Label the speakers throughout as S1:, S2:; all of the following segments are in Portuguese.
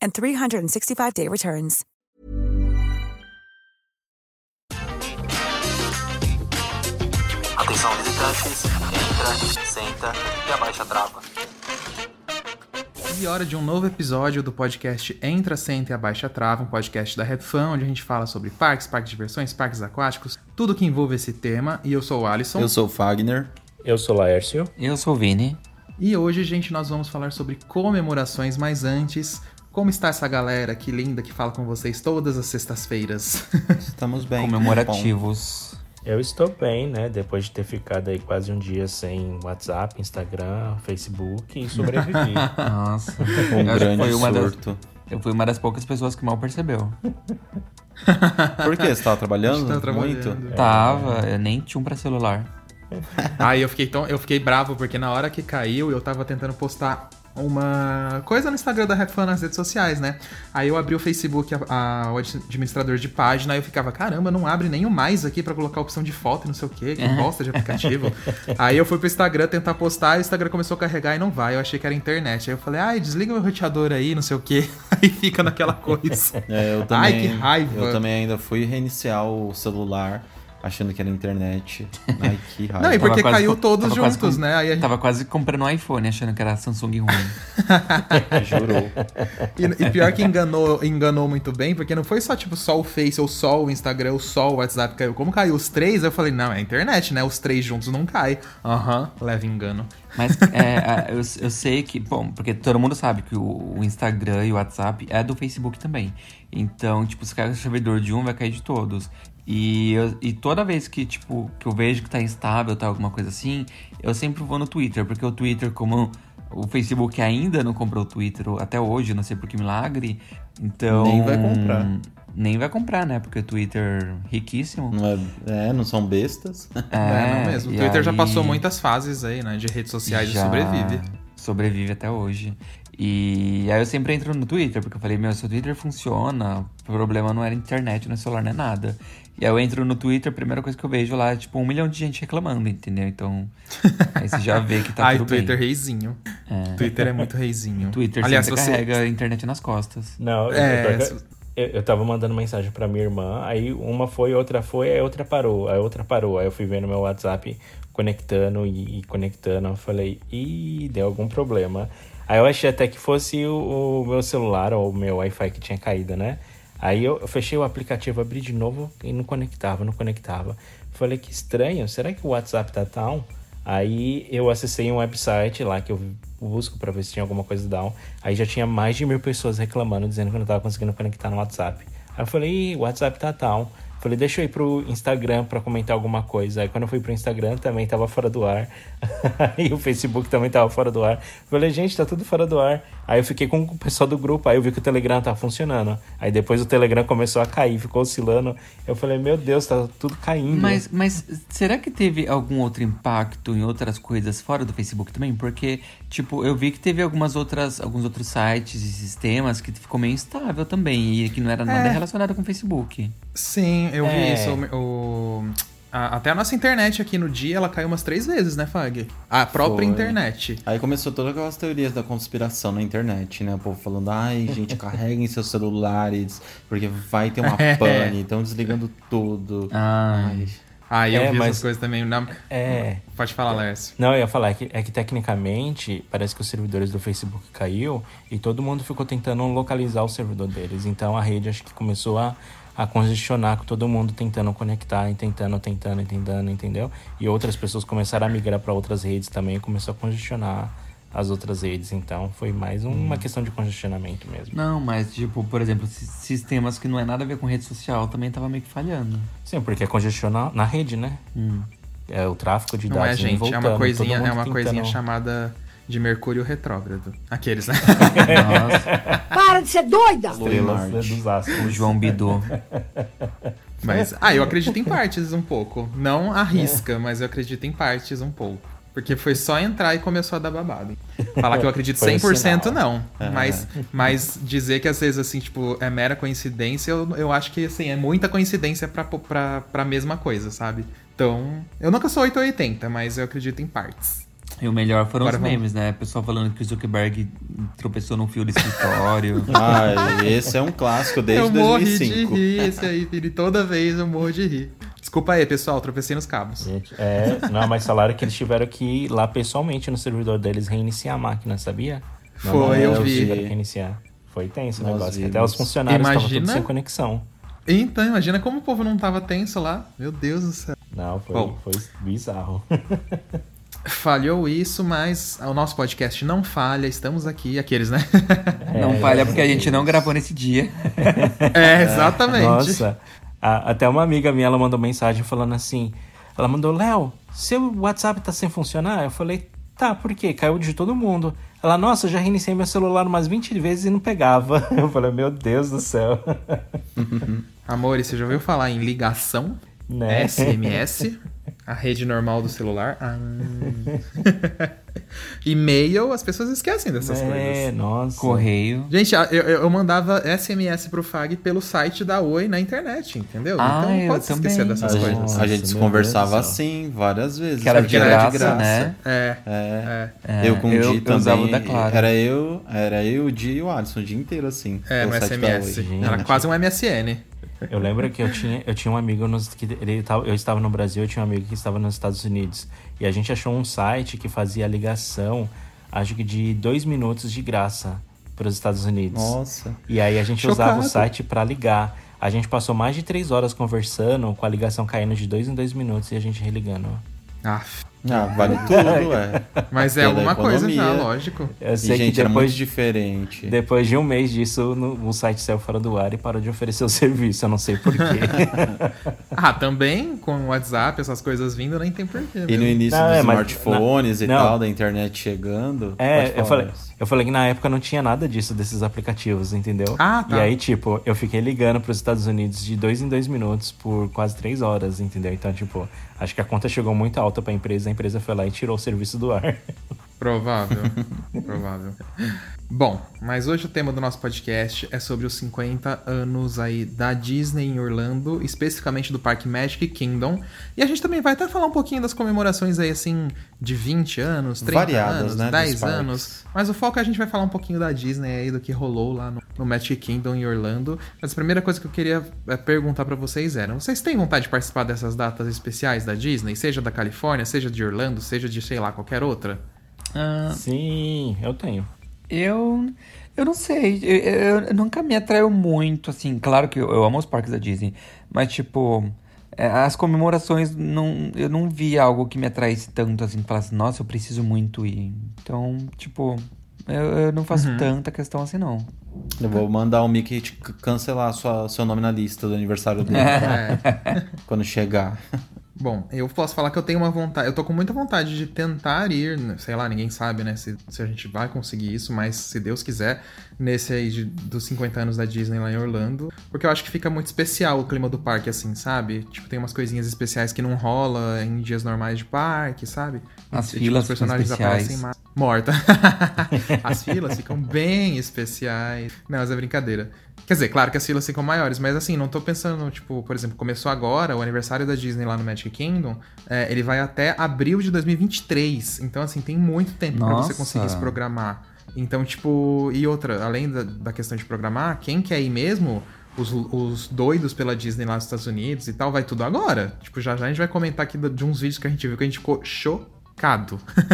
S1: and 365-day returns.
S2: Atenção visitantes, entra, senta e abaixa a trava.
S3: E hora de um novo episódio do podcast Entra, Senta e Abaixa a Trava, um podcast da Red Fan, onde a gente fala sobre parques, parques de diversões, parques aquáticos, tudo que envolve esse tema. E eu sou o Alisson.
S4: Eu sou o Fagner.
S5: Eu sou o Laércio.
S6: Eu sou o Vini.
S3: E hoje, gente, nós vamos falar sobre comemorações, mas antes, como está essa galera que linda que fala com vocês todas as sextas-feiras?
S4: Estamos bem.
S6: Comemorativos.
S5: Eu estou bem, né? Depois de ter ficado aí quase um dia sem WhatsApp, Instagram, Facebook e sobrevivi.
S6: Nossa.
S4: Um grande
S6: foi uma das-
S4: surto.
S6: Eu fui uma das poucas pessoas que mal percebeu.
S4: Por quê? Você tava trabalhando?
S3: Trabalhando.
S4: Muito?
S6: Tava, eu nem tinha um pra celular.
S3: Aí eu fiquei tão, eu fiquei bravo porque na hora que caiu eu tava tentando postar uma coisa no Instagram da Red Fan nas redes sociais, né? Aí eu abri o Facebook, a, a- o administrador de página, aí eu ficava, caramba, não abre nem o mais aqui pra colocar a opção de foto e não sei o que, que bosta de aplicativo. aí eu fui pro Instagram tentar postar, o Instagram começou a carregar e não vai. Eu achei que era internet. Aí eu falei, ai, desliga o roteador aí, não sei o que. Aí fica naquela coisa.
S4: É, eu
S3: Ai,
S4: também,
S3: que raiva.
S4: Eu também ainda fui reiniciar o celular achando que era internet. Ai, que raiva.
S3: Não, e porque
S6: quase
S3: caiu todos juntos,
S6: com-
S3: né? Aí a gente-
S6: Tava quase comprando um iPhone, achando que era Samsung ruim.
S4: Jurou.
S3: E, e pior que enganou, enganou muito bem, porque não foi só, tipo, só o Face, ou só o Instagram, ou só o WhatsApp caiu. Como caiu os três, eu falei, não, é a internet, né? Os três juntos não cai. Aham, leva engano.
S6: Mas é, eu, eu sei que, bom, porque todo mundo sabe que o, o Instagram e o WhatsApp é do Facebook também. Então, tipo, se cair o servidor de um, vai cair de todos. E, eu- e toda vez que, tipo, que eu vejo que tá instável, tá alguma coisa assim, eu sempre vou no Twitter, porque o Twitter, como o Facebook ainda não comprou o Twitter até hoje, não sei por que milagre, então...
S4: Nem vai comprar.
S6: Nem vai comprar, né? Porque o Twitter riquíssimo.
S4: Não é, é, não são bestas.
S3: É, não mesmo. O Twitter já
S6: aí-
S3: passou muitas fases aí, né? De redes sociais
S6: já
S3: e sobrevive.
S6: Sobrevive até hoje. E aí eu sempre entro no Twitter, porque eu falei, meu, se o Twitter funciona, o problema não era internet, não é celular, não é nada. E aí eu entro no Twitter, a primeira coisa que eu vejo lá é tipo um milhão de gente reclamando, entendeu? Então, aí você já vê que tá
S3: Ai,
S6: tudo
S3: Twitter
S6: bem.
S3: reizinho. Twitter é muito reizinho.
S6: Twitter
S3: Aliás,
S6: sempre
S3: você...
S6: carrega a internet nas costas.
S5: Não,
S3: É,
S5: eu, eu, eu tava mandando mensagem pra minha irmã, aí uma foi, outra foi, aí a outra parou, a outra parou. Aí eu fui vendo meu WhatsApp conectando e, e conectando. Eu falei, ih, deu algum problema. Aí eu achei até que fosse o, o meu celular ou o meu Wi-Fi que tinha caído, né? Aí eu, eu fechei o aplicativo, abri de novo e não conectava, não conectava. Falei, que estranho, será que o WhatsApp tá down? Aí eu acessei um website lá que eu busco pra ver se tinha alguma coisa down. Aí já tinha mais de mil pessoas reclamando, dizendo que não tava conseguindo conectar no WhatsApp. Aí eu falei, WhatsApp tá down. Falei, deixa eu ir pro Instagram pra comentar alguma coisa. Aí quando eu fui pro Instagram também tava fora do ar. Aí o Facebook também tava fora do ar. Falei, gente, tá tudo fora do ar. Aí eu fiquei com o pessoal do grupo, aí eu vi que o Telegram tá funcionando. Aí depois o Telegram começou a cair, ficou oscilando. Eu falei, meu Deus, tá tudo caindo.
S6: Mas, mas será que teve algum outro impacto em outras coisas fora do Facebook também? Porque, tipo, eu vi que teve algumas outras, alguns outros sites e sistemas que ficou meio instável também e que não era nada
S3: É.
S6: relacionado com o Facebook.
S3: Sim, eu vi
S5: É.
S3: isso. O, o- a- até a nossa internet aqui no dia, ela caiu umas três vezes, né, Fag? A própria
S4: Foi.
S3: internet.
S4: Aí começou todas aquelas teorias da conspiração na internet, né? O povo falando, ai, gente, carreguem seus celulares, porque vai ter uma
S3: É.
S4: pane, estão desligando tudo.
S6: Ah,
S4: Ai.
S3: Aí eu
S5: É,
S3: vi
S5: mas-
S3: essas coisas também. Na...
S5: É.
S3: Pode falar, Lércio.
S5: Não, eu ia falar é que, é que tecnicamente parece que os servidores do Facebook caiu e todo mundo ficou tentando localizar o servidor deles. Então a rede acho que começou a, a congestionar com todo mundo tentando conectar e tentando, tentando, tentando, entendeu? E outras pessoas começaram a migrar para outras redes também e começou a congestionar as outras redes. Então foi mais uma questão de congestionamento mesmo.
S6: não, mas, tipo, por exemplo, si- sistemas que não é nada a ver com rede social também tava meio que falhando.
S5: Sim, porque é congestionar na rede, né?
S6: Hum.
S5: É o tráfego de
S3: Não
S5: dados.
S3: é,
S5: indo e
S3: gente. É
S5: voltando,
S3: uma
S5: todo
S3: coisinha, é uma coisinha
S5: tentando-
S3: chamada de Mercúrio retrógrado. Aqueles, né?
S6: Nossa,
S7: Para de ser doida!
S5: Estrelas dos astros.
S6: o João Bidô.
S3: Mas, ah, eu acredito em partes um pouco. Não arrisca, mas eu acredito em partes um pouco. Porque foi só entrar e começou a dar babado. Falar que eu acredito
S5: Foi um
S3: 100%
S5: sinal.
S3: não. Mas, mas dizer que às vezes, assim, tipo, é mera coincidência, eu, eu acho que, assim, é muita coincidência pra, pra, pra mesma coisa, sabe? Então, eu nunca sou 880, mas eu acredito em partes.
S6: E o melhor foram
S3: Agora
S6: os
S3: vamos-
S6: memes, né? O pessoal falando que o Zuckerberg tropeçou num fio do escritório.
S4: Ai, esse é um clássico desde
S3: eu morri de
S4: 2005.
S3: rir esse aí, Vini. Toda vez eu morro de rir. Desculpa aí, pessoal, tropecei nos cabos.
S5: Gente, é, não, mas falaram que eles tiveram que ir lá pessoalmente no servidor deles reiniciar a máquina, sabia? Não,
S3: Foi,
S5: não,
S3: eu
S5: eles
S3: vi.
S5: tiveram que reiniciar. Foi tenso o negócio. Até os funcionários estavam
S3: Imagina-
S5: todos sem conexão.
S3: Então, imagina como o povo não tava tenso lá. Meu Deus do céu.
S5: Não, foi,
S3: Bom.
S5: foi bizarro.
S3: Falhou isso, mas o nosso podcast não falha, estamos aqui, aqueles, né?
S6: não falha porque a gente não gravou nesse dia.
S3: é, exatamente.
S5: Nossa, a- até uma amiga minha, ela mandou mensagem falando assim, ela mandou, Léo, seu WhatsApp tá sem funcionar? Eu falei, tá, por quê? Caiu de todo mundo. Ela, nossa, eu já reiniciei meu celular umas 20 vezes e não pegava. Eu falei, meu Deus do céu.
S3: Amor, você já ouviu falar em ligação?
S5: Né?
S3: SMS? A rede normal do celular? Ah. E-mail, as pessoas esquecem dessas
S5: É,
S3: coisas.
S5: nossa.
S6: Correio.
S3: Gente, eu, eu mandava SMS pro FAG pelo site da Oi na internet, entendeu?
S6: Ah,
S3: então não pode se esquecer dessas
S4: A
S3: coisas.
S5: Nossa,
S4: a gente
S5: meu
S4: conversava assim várias vezes.
S6: Que era de graça,
S3: de
S6: né?
S3: É.
S4: É.
S6: É,
S4: eu com o
S6: eu-
S4: Di
S6: eu usava o
S4: também.
S6: da Claro.
S4: Era eu, era eu, o Di e o Alisson o dia inteiro assim.
S3: É, no
S4: da
S3: SMS. Era quase um MSN.
S5: Eu lembro que eu tinha, eu tinha um amigo nos, que ele tava, eu estava no Brasil, eu tinha um amigo que estava nos Estados Unidos. E a gente achou um site que fazia ligação, acho que de dois minutos de graça para os Estados Unidos.
S4: Nossa.
S5: E aí a gente
S3: Chocado.
S5: usava o site para ligar. A gente passou mais de três horas conversando, com a ligação caindo de dois em dois minutos e a gente religando.
S3: Aff.
S4: Ah, vale tudo, é.
S3: Mas é alguma coisa já,
S4: economia.
S3: lógico.
S5: Eu
S4: E,
S5: sei
S4: gente,
S5: que
S4: era muito
S5: depois,
S4: diferente.
S5: depois de um mês disso, no- o site saiu fora do ar e parou de oferecer o serviço. Eu não sei porquê.
S3: Ah, também com o WhatsApp, essas coisas vindo, nem tem porquê.
S4: E no
S3: mesmo.
S4: início
S5: Não,
S4: dos
S5: é, mas-
S4: smartphones e
S5: não.
S4: tal, da internet chegando.
S5: É, eu falei, eu falei que na época não tinha nada disso, desses aplicativos, entendeu?
S3: Ah, tá.
S5: E aí, tipo, eu fiquei ligando pros Estados Unidos de dois em dois minutos por quase três horas, entendeu? Então, tipo, acho que a conta chegou muito alta pra empresa, a empresa foi lá e tirou o serviço do ar.
S3: Provável. Provável. Bom, mas hoje o tema do nosso podcast é sobre os 50 anos aí da Disney em Orlando, especificamente do Parque Magic Kingdom. E a gente também vai até falar um pouquinho das comemorações aí, assim, de 20 anos, 30
S4: Variadas,
S3: anos,
S4: né, dos
S3: 10
S4: parques.
S3: anos. Mas o foco é a gente vai falar um pouquinho da Disney aí, do que rolou lá no, no Magic Kingdom em Orlando. Mas a primeira coisa que eu queria é, perguntar pra vocês era: vocês têm vontade de participar dessas datas especiais da Disney? Seja da Califórnia, seja de Orlando, seja de, sei lá, qualquer outra?
S6: Ah,
S5: Sim, eu tenho.
S6: Eu. Eu não sei. Eu, eu- eu nunca me atraiu muito, assim. Claro que eu, eu amo os parques da Disney. Mas, tipo. é, as comemorações, não, eu não vi algo que me atraísse tanto, assim. Que falasse, nossa, eu preciso muito ir. Então, tipo. Eu, eu não faço tanta questão assim, não.
S4: Eu vou mandar o Mickey cancelar sua, seu nome na lista do aniversário dele.
S3: É.
S4: Quando chegar.
S3: Bom, eu posso falar que eu tenho uma vontade, eu tô com muita vontade de tentar ir, sei lá, ninguém sabe, né, se, se a gente vai conseguir isso, mas se Deus quiser, nesse aí de, dos 50 anos da Disney lá em Orlando, porque eu acho que fica muito especial o clima do parque, assim, sabe? Tipo, tem umas coisinhas especiais que não rola em dias normais de parque, sabe?
S6: As
S3: tipo,
S6: filas
S3: os personagens aparecem mais. Morta. as filas ficam bem especiais. Não, mas é brincadeira. Quer dizer, claro que as filas ficam maiores, mas assim, não tô pensando, tipo, por exemplo, começou agora o aniversário da Disney lá no Magic Kingdom, é, ele vai até abril de 2023. Então, assim, tem muito tempo pra você conseguir se programar. Então, tipo, e outra, além da, da questão de programar, quem quer ir mesmo, os, os doidos pela Disney lá nos Estados Unidos e tal, vai tudo agora. Tipo, já já a gente vai comentar aqui de uns vídeos que a gente viu que a gente ficou chocado.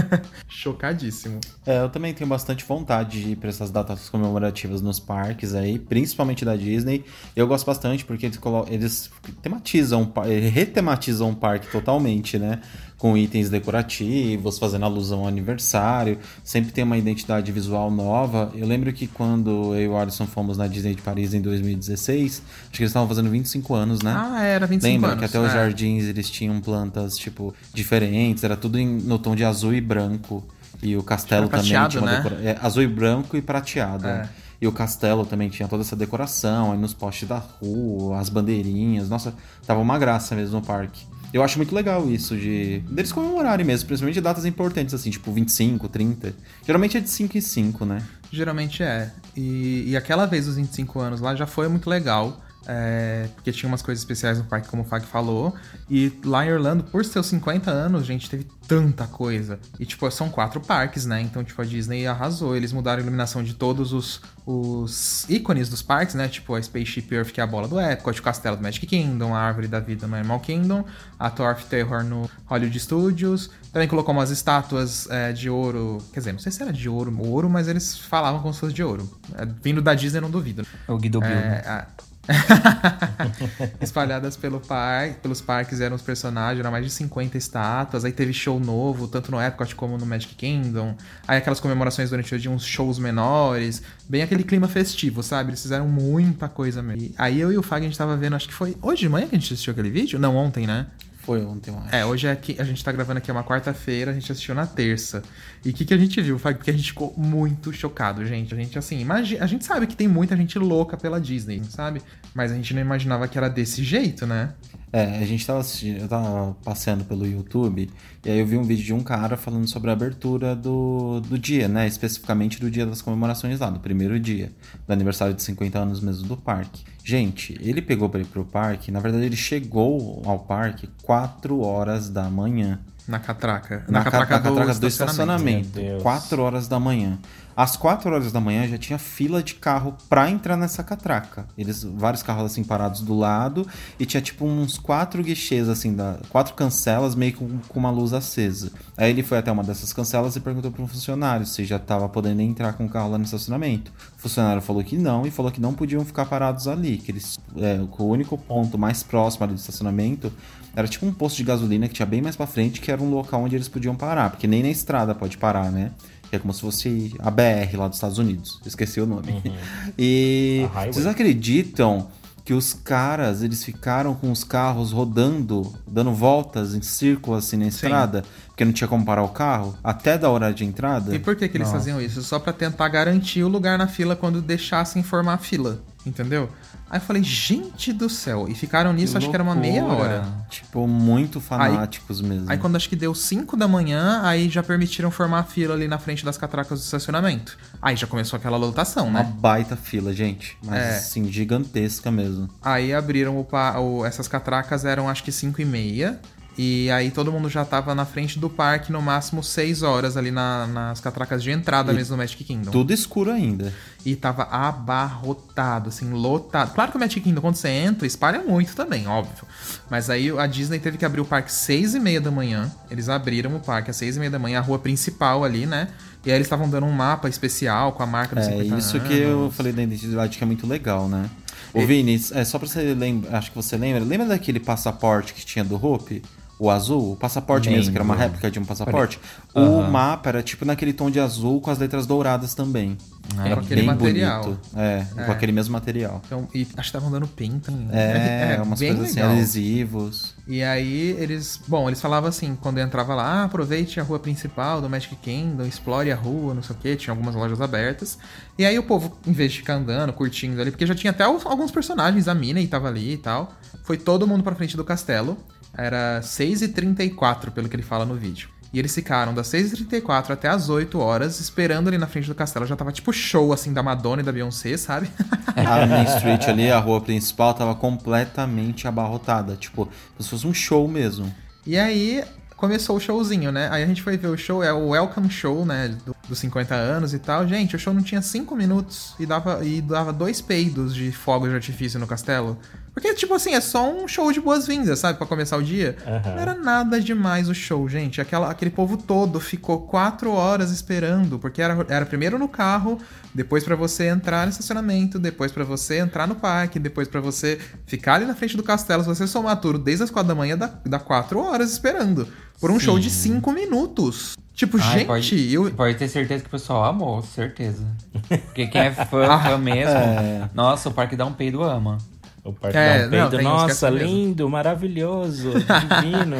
S3: Chocadíssimo.
S4: É, eu também tenho bastante vontade de ir pra essas datas comemorativas nos parques aí, principalmente da Disney. Eu gosto bastante porque eles, eles tematizam, retematizam o parque totalmente, né? Com itens decorativos, fazendo alusão ao aniversário. Sempre tem uma identidade visual nova. Eu lembro que quando eu e o Alisson fomos na Disney de Paris em 2016, acho que eles estavam fazendo 25 anos, né?
S3: Ah, era 25
S4: Lembra
S3: anos.
S4: que até os
S3: é.
S4: jardins eles tinham plantas, tipo, diferentes, era tudo em- no tom de azul e branco. E o castelo também
S3: prateado,
S4: tinha uma
S3: né?
S4: é, azul e branco e prateado.
S3: É.
S4: é. E o castelo também tinha toda essa decoração, aí nos postes da rua, as bandeirinhas. Nossa, tava uma graça mesmo no parque. Eu acho muito legal isso de deles comemorarem mesmo, principalmente datas importantes, assim, tipo 25, 30. Geralmente é de 5 em 5, né?
S3: Geralmente é. E, e aquela vez dos 25 anos lá já foi muito legal. É, porque tinha umas coisas especiais no parque, como o Fag falou. E lá em Orlando, por seus 50 anos, gente, teve tanta coisa. E, tipo, são quatro parques, né? Então, tipo, a Disney arrasou. Eles mudaram a iluminação de todos os, os ícones dos parques, né? Tipo, a Spaceship Earth, que é a bola do Epcot, o castelo do Magic Kingdom, a árvore da vida no Animal Kingdom, a of Terror no Hollywood Studios. Também colocou umas estátuas é, de ouro. Quer dizer, não sei se era de ouro, ouro, mas eles falavam como se fosse de ouro. É, vindo da Disney, eu não duvido.
S6: O Guido Bill, né?
S3: É, a- Espalhadas pelo par... pelos parques eram os personagens, eram mais de 50 estátuas. Aí teve show novo, tanto no Epcot como no Magic Kingdom. Aí aquelas comemorações durante o dia, uns shows menores. Bem aquele clima festivo, sabe? Eles fizeram muita coisa mesmo. E aí eu e o Fag, a gente tava vendo, acho que foi hoje de manhã que a gente assistiu aquele vídeo? Não, ontem, né?
S4: Foi ontem, eu acho.
S3: É, hoje é aqui, a gente tá gravando aqui é uma quarta-feira, a gente assistiu na terça. E o que, que a gente viu? Fag? Porque a gente ficou muito chocado, gente. A gente, assim, imagi- a gente sabe que tem muita gente louca pela Disney, sabe? Mas a gente não imaginava que era desse jeito, né?
S4: É, a gente tava assistindo, eu tava passeando pelo YouTube e aí eu vi um vídeo de um cara falando sobre a abertura do, do dia, né? Especificamente do dia das comemorações lá, do primeiro dia, do aniversário de 50 anos mesmo do parque. Gente, ele pegou pra ir pro parque, na verdade ele chegou ao parque 4 horas da manhã.
S3: Na catraca.
S4: Na,
S3: Na,
S4: ca-
S3: catraca,
S4: na catraca
S3: do,
S4: do
S3: estacionamento.
S4: estacionamento.
S5: Meu Deus.
S4: 4 horas da manhã. Às 4 horas da manhã já tinha fila de carro pra entrar nessa catraca. Eles, vários carros assim parados do lado e tinha tipo uns quatro guichês assim, da, quatro cancelas meio com, com uma luz acesa. Aí ele foi até uma dessas cancelas e perguntou para um funcionário se já tava podendo entrar com o carro lá no estacionamento. O funcionário falou que não e falou que não podiam ficar parados ali, que eles, é, o único ponto mais próximo ali do estacionamento era tipo um posto de gasolina que tinha bem mais pra frente, que era um local onde eles podiam parar, porque nem na estrada pode parar, né? Que é como se fosse a BR lá dos Estados Unidos. Esqueci o nome. E
S5: A highway.
S4: vocês acreditam que os caras, eles ficaram com os carros rodando, dando voltas em círculo assim na estrada, porque não tinha como parar o carro, até da hora de entrada?
S3: E por que, que eles faziam isso? Só pra tentar garantir o lugar na fila quando deixassem formar a fila. Entendeu? Aí eu falei, gente do céu. E ficaram nisso, acho que era uma meia hora.
S4: Tipo, muito fanáticos mesmo.
S3: Aí quando acho que deu 5 da manhã, aí já permitiram formar a fila ali na frente das catracas do estacionamento. Aí já começou aquela lotação,
S4: Uma
S3: né?
S4: baita fila, gente. Mas
S3: É.
S4: assim, gigantesca mesmo.
S3: Aí abriram o, pa- o- essas catracas eram acho que 5 e meia. E aí todo mundo já tava na frente do parque no máximo 6 horas ali na- nas catracas de entrada
S4: E
S3: mesmo do Magic Kingdom.
S4: Tudo escuro ainda.
S3: E tava abarrotado, assim, lotado. Claro que o Magic Kingdom, quando você entra, espalha muito também, óbvio. Mas aí a Disney teve que abrir o parque seis e meia da manhã. Eles abriram o parque às seis e meia da manhã, a rua principal ali, né? E aí eles estavam dando um mapa especial com a marca dos
S4: É
S3: 50
S4: isso
S3: anos.
S4: que eu falei da identidade que é muito legal, né? Ô, Vini, é só pra você lembrar, acho que você lembra, lembra daquele passaporte que tinha do Hope? O azul, o passaporte mesmo, que era uma réplica de um passaporte.
S6: Aham.
S4: O mapa era tipo naquele tom de azul com as letras douradas também.
S6: Ah,
S4: Era
S3: com aquele material.
S4: bonito. É, com aquele mesmo material.
S3: Então, e acho que estavam dando pinta. em-
S4: É, umas
S3: bem
S4: coisas assim,
S3: legal.
S4: adesivos.
S3: E aí eles. Bom, eles falavam assim, quando eu entrava lá, ah, aproveite a rua principal do Magic Kingdom, explore a rua, não sei o que, tinha algumas lojas abertas. E aí o povo, em vez de ficar andando, curtindo ali, porque já tinha até alguns personagens, a Minnie tava ali e tal. Foi todo mundo pra frente do castelo. Era 6h34, pelo que ele fala no vídeo. E eles ficaram das 6h34 até as 8 horas, esperando ali na frente do castelo. Já tava tipo show, assim, da Madonna e da Beyoncé, sabe?
S4: A Main Street ali, a rua principal, tava completamente abarrotada. Tipo, como se fosse um show mesmo.
S3: E aí começou o showzinho, né? Aí a gente foi ver o show, é o Welcome Show, né? do- dos 50 anos e tal. Gente, o show não tinha 5 minutos e dava, e dava dois peidos de fogos de artifício no castelo. Porque, tipo assim, é só um show de boas-vindas, sabe? Pra começar o dia.
S5: Aham.
S3: Não era nada demais o show, gente. Aquela, aquele povo todo ficou quatro horas esperando, porque era, era primeiro no carro, depois pra você entrar no estacionamento, depois pra você entrar no parque, depois pra você ficar ali na frente do castelo. Se você somar tudo desde as quatro da manhã, dá, dá quatro horas esperando. Por um show de cinco minutos. Tipo,
S6: Ai,
S3: gente,
S6: pode,
S3: eu.
S6: pode ter certeza que o pessoal amou, certeza. Porque quem é fã, fã mesmo,
S4: É.
S6: nossa, o Parque dá um peido ama.
S5: O parque
S3: É,
S5: dá um
S3: é
S5: Nossa,
S3: mesmo.
S5: lindo, maravilhoso, divino.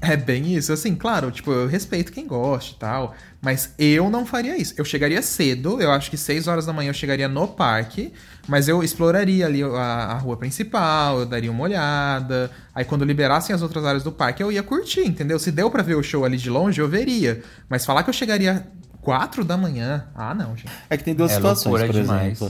S3: É bem isso. Assim, claro, tipo, eu respeito quem gosta e tal. Mas eu não faria isso. Eu chegaria cedo, eu acho que 6 horas da manhã eu chegaria no parque. Mas eu exploraria ali a, a rua principal, eu daria uma olhada. Aí quando liberassem as outras áreas do parque, eu ia curtir, entendeu? Se deu pra ver o show ali de longe, eu veria. Mas falar que eu chegaria 4 da manhã, ah não, gente.
S4: É que tem duas
S6: É
S4: situações, por
S6: demais.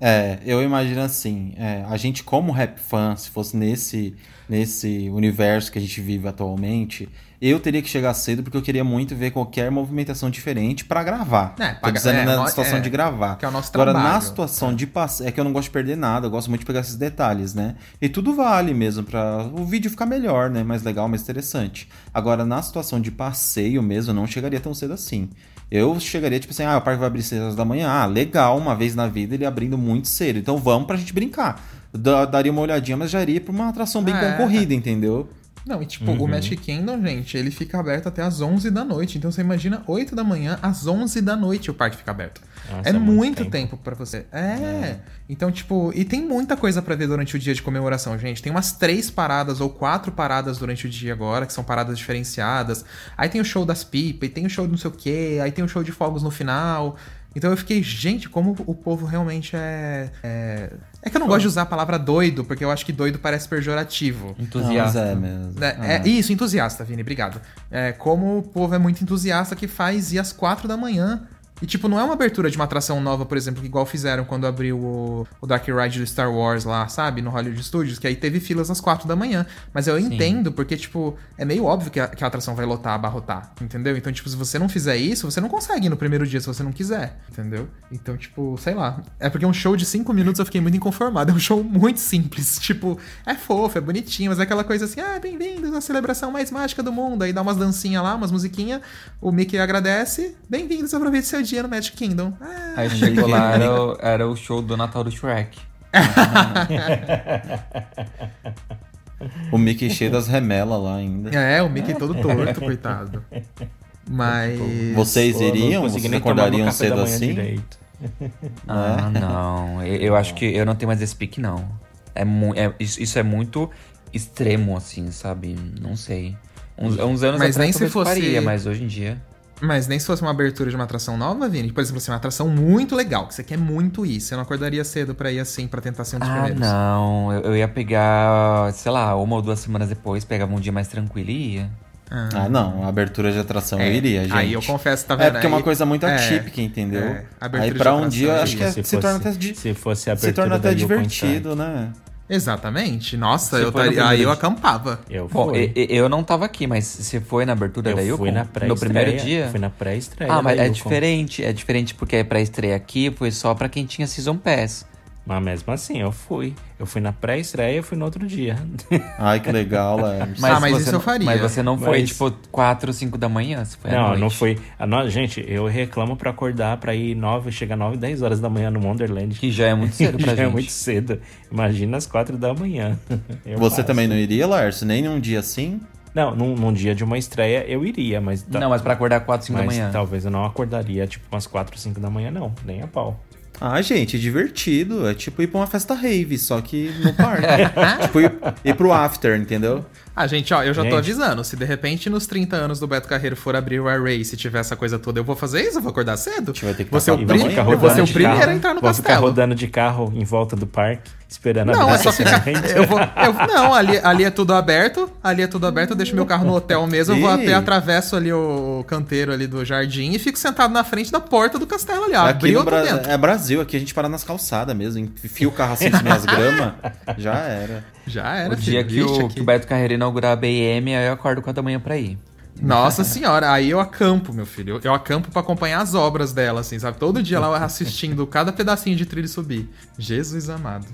S4: É, eu imagino assim, é, a gente como rap fã, se fosse nesse, nesse universo que a gente vive atualmente, eu teria que chegar cedo porque eu queria muito ver qualquer movimentação diferente pra gravar.
S3: É,
S4: Tô
S3: pra-
S4: dizendo
S3: é,
S4: na situação
S3: é,
S4: de gravar.
S3: que é o nosso
S4: Agora, na
S3: trabalho.
S4: situação de passeio, é que eu não gosto de perder nada, eu gosto muito de pegar esses detalhes, né? E tudo vale mesmo pra o vídeo ficar melhor, né? Mais legal, mais interessante. Agora, na situação de passeio mesmo, eu não chegaria tão cedo assim. Eu chegaria, tipo assim, ah, o parque vai abrir 6 horas da manhã. Ah, legal, uma vez na vida ele abrindo muito cedo. Então vamos pra gente brincar. Da- daria uma olhadinha, mas já iria pra uma atração bem
S3: É.
S4: concorrida, entendeu?
S3: Não, e tipo, o Magic Kingdom, gente, ele fica aberto até as 11 da noite. Então você imagina 8 da manhã, às 11 da noite o parque fica aberto.
S5: Nossa,
S3: é
S5: é muito
S3: muito
S5: tempo.
S3: tempo pra você. É. Então, tipo, e tem muita coisa pra ver durante o dia de comemoração, gente. Tem umas três paradas ou quatro paradas durante o dia agora, que são paradas diferenciadas. Aí tem o show das pipas, e tem o show de não sei o quê, aí tem o show de fogos no final. Então eu fiquei, gente, como o povo realmente é. É, é que eu não gosto de usar a palavra doido, porque eu acho que doido parece pejorativo.
S6: Entusiasta.
S4: Não, é mesmo.
S3: É,
S4: Ah.
S3: é isso, entusiasta, Vini, obrigado. É, como o povo é muito entusiasta que faz ir às quatro da manhã. E, tipo, não é uma abertura de uma atração nova, por exemplo, que igual fizeram quando abriu o, o Dark Ride do Star Wars lá, sabe? No Hollywood Studios, que aí teve filas às quatro da manhã. Mas eu entendo, porque, tipo, é meio óbvio que a, que a atração vai lotar, abarrotar, entendeu? Então, tipo, se você não fizer isso, você não consegue ir no primeiro dia se você não quiser, entendeu? Então, tipo, sei lá. É porque um show de cinco minutos eu fiquei muito inconformado. É um show muito simples. Tipo, é fofo, é bonitinho, mas é aquela coisa assim, ah, bem-vindos à celebração mais mágica do mundo. Aí dá umas dancinhas lá, umas musiquinhas, o Mickey agradece, bem-vindos, aproveite seu dia no Magic Kingdom. Ah,
S6: Aí chegou lá, era, o- era o show do Natal do Shrek.
S4: O Mickey cheio das remelas lá ainda.
S3: É, o Mickey todo torto, coitado. Mas.
S4: Vocês
S5: Pô,
S4: iriam? Vocês acordariam cedo assim?
S5: direito.
S6: Ah, não. Eu, eu acho que eu não tenho mais esse pique, não. É, é isso, isso é muito extremo, assim, sabe? Não sei. Uns, uns anos
S3: Mas
S6: atrás
S3: nem se fosse-
S6: faria, mas hoje em dia...
S3: Mas nem se fosse uma abertura de uma atração nova, Vini. Por exemplo, assim, uma atração muito legal, que você quer muito ir. Você não acordaria cedo pra ir assim, pra tentar ser um dos
S6: Ah,
S3: primeiros.
S6: não. Eu, eu ia pegar, sei lá, uma ou duas semanas depois, pegava um dia mais tranquilo e ia.
S4: Ah, não. A abertura de atração
S3: É,
S4: eu iria, gente.
S3: Aí eu confesso, tá vendo?
S4: É porque é uma coisa muito
S3: é,
S4: atípica, entendeu?
S3: é, abertura
S4: Aí
S3: de
S4: pra um dia, eu
S3: é
S4: acho que é-
S5: Se
S4: se, torna
S5: fosse-
S4: até, di-
S5: se fosse a
S4: se torna
S5: abertura
S4: até divertido, né?
S3: Exatamente. Nossa, eu
S6: no
S3: taria- aí eu acampava.
S5: Eu
S6: Bom,
S5: fui.
S6: e- e- eu não tava aqui, mas você foi na abertura da
S5: eu
S6: Yukon?
S5: fui na
S6: No
S5: pré-estreia.
S6: primeiro dia?
S5: Fui na pré-estreia.
S6: Ah, mas
S5: da
S6: é
S5: Yukon.
S6: diferente. É diferente porque a pré-estreia aqui foi só pra quem tinha Season Pass.
S5: Mas mesmo assim, eu fui. Eu fui na pré-estreia e fui no outro dia.
S4: Ai, que legal, Laércio.
S3: Ah, mas
S6: você
S3: isso eu
S6: não-
S3: faria.
S6: Mas você não foi,
S5: Mas-
S6: tipo, 4, 5 da manhã? Você foi
S5: não, não fui. A no- Gente, eu reclamo pra acordar pra ir 9, chegar 9, 10 horas da manhã no Wonderland.
S6: Que já é muito cedo pra
S5: Já é
S6: gente.
S5: muito cedo. Imagina às 4 da manhã. Eu
S4: Você
S5: faço.
S4: também não iria, Laércio? Nem num dia assim?
S5: Não, num, num dia de uma estreia eu iria, mas. ta-
S6: Não, mas pra acordar 4, 5 da
S5: mas
S6: manhã.
S5: talvez eu não acordaria tipo umas 4, 5 da manhã, não. Nem a pau.
S4: Ah, gente, divertido. É tipo ir pra uma festa rave, só que no parque. tipo ir, ir pro after, entendeu?
S3: Ah, gente, ó, eu já tô
S5: Gente.
S3: avisando. Se de repente nos 30 anos do Beto Carreiro for abrir o Air Race e tiver essa coisa toda, eu vou fazer isso? Eu vou acordar cedo?
S4: gente vai ter que
S3: ser o,
S4: passar
S3: prim...
S5: ficar
S3: eu vou ser o primeiro a entrar no
S5: Vou ficar
S3: castelo.
S5: rodando de carro em volta do parque, esperando
S3: Não,
S5: a
S3: é só
S5: vida
S3: ficar.
S5: gente.
S3: Eu vou, eu- não, ali, ali é tudo aberto. Ali é tudo aberto. Eu deixo meu carro no hotel mesmo. Eu vou até atravesso ali o canteiro ali do jardim e fico sentado na frente da porta do castelo ali. ó.
S4: aqui
S3: Abriu, tô
S4: Bra...
S3: dentro.
S4: é Brasil, aqui a gente para nas calçadas mesmo. Enfia o carro assim das gramas, já era.
S3: Já era,
S6: O dia
S3: filho.
S6: que o, que o Beto Carreiro inaugurar a BM, aí eu acordo 4 da manhã pra ir.
S3: Nossa senhora, aí eu acampo, meu filho. Eu, eu acampo pra acompanhar as obras dela, assim, sabe? Todo dia lá eu assistindo cada pedacinho de trilho subir. Jesus amado.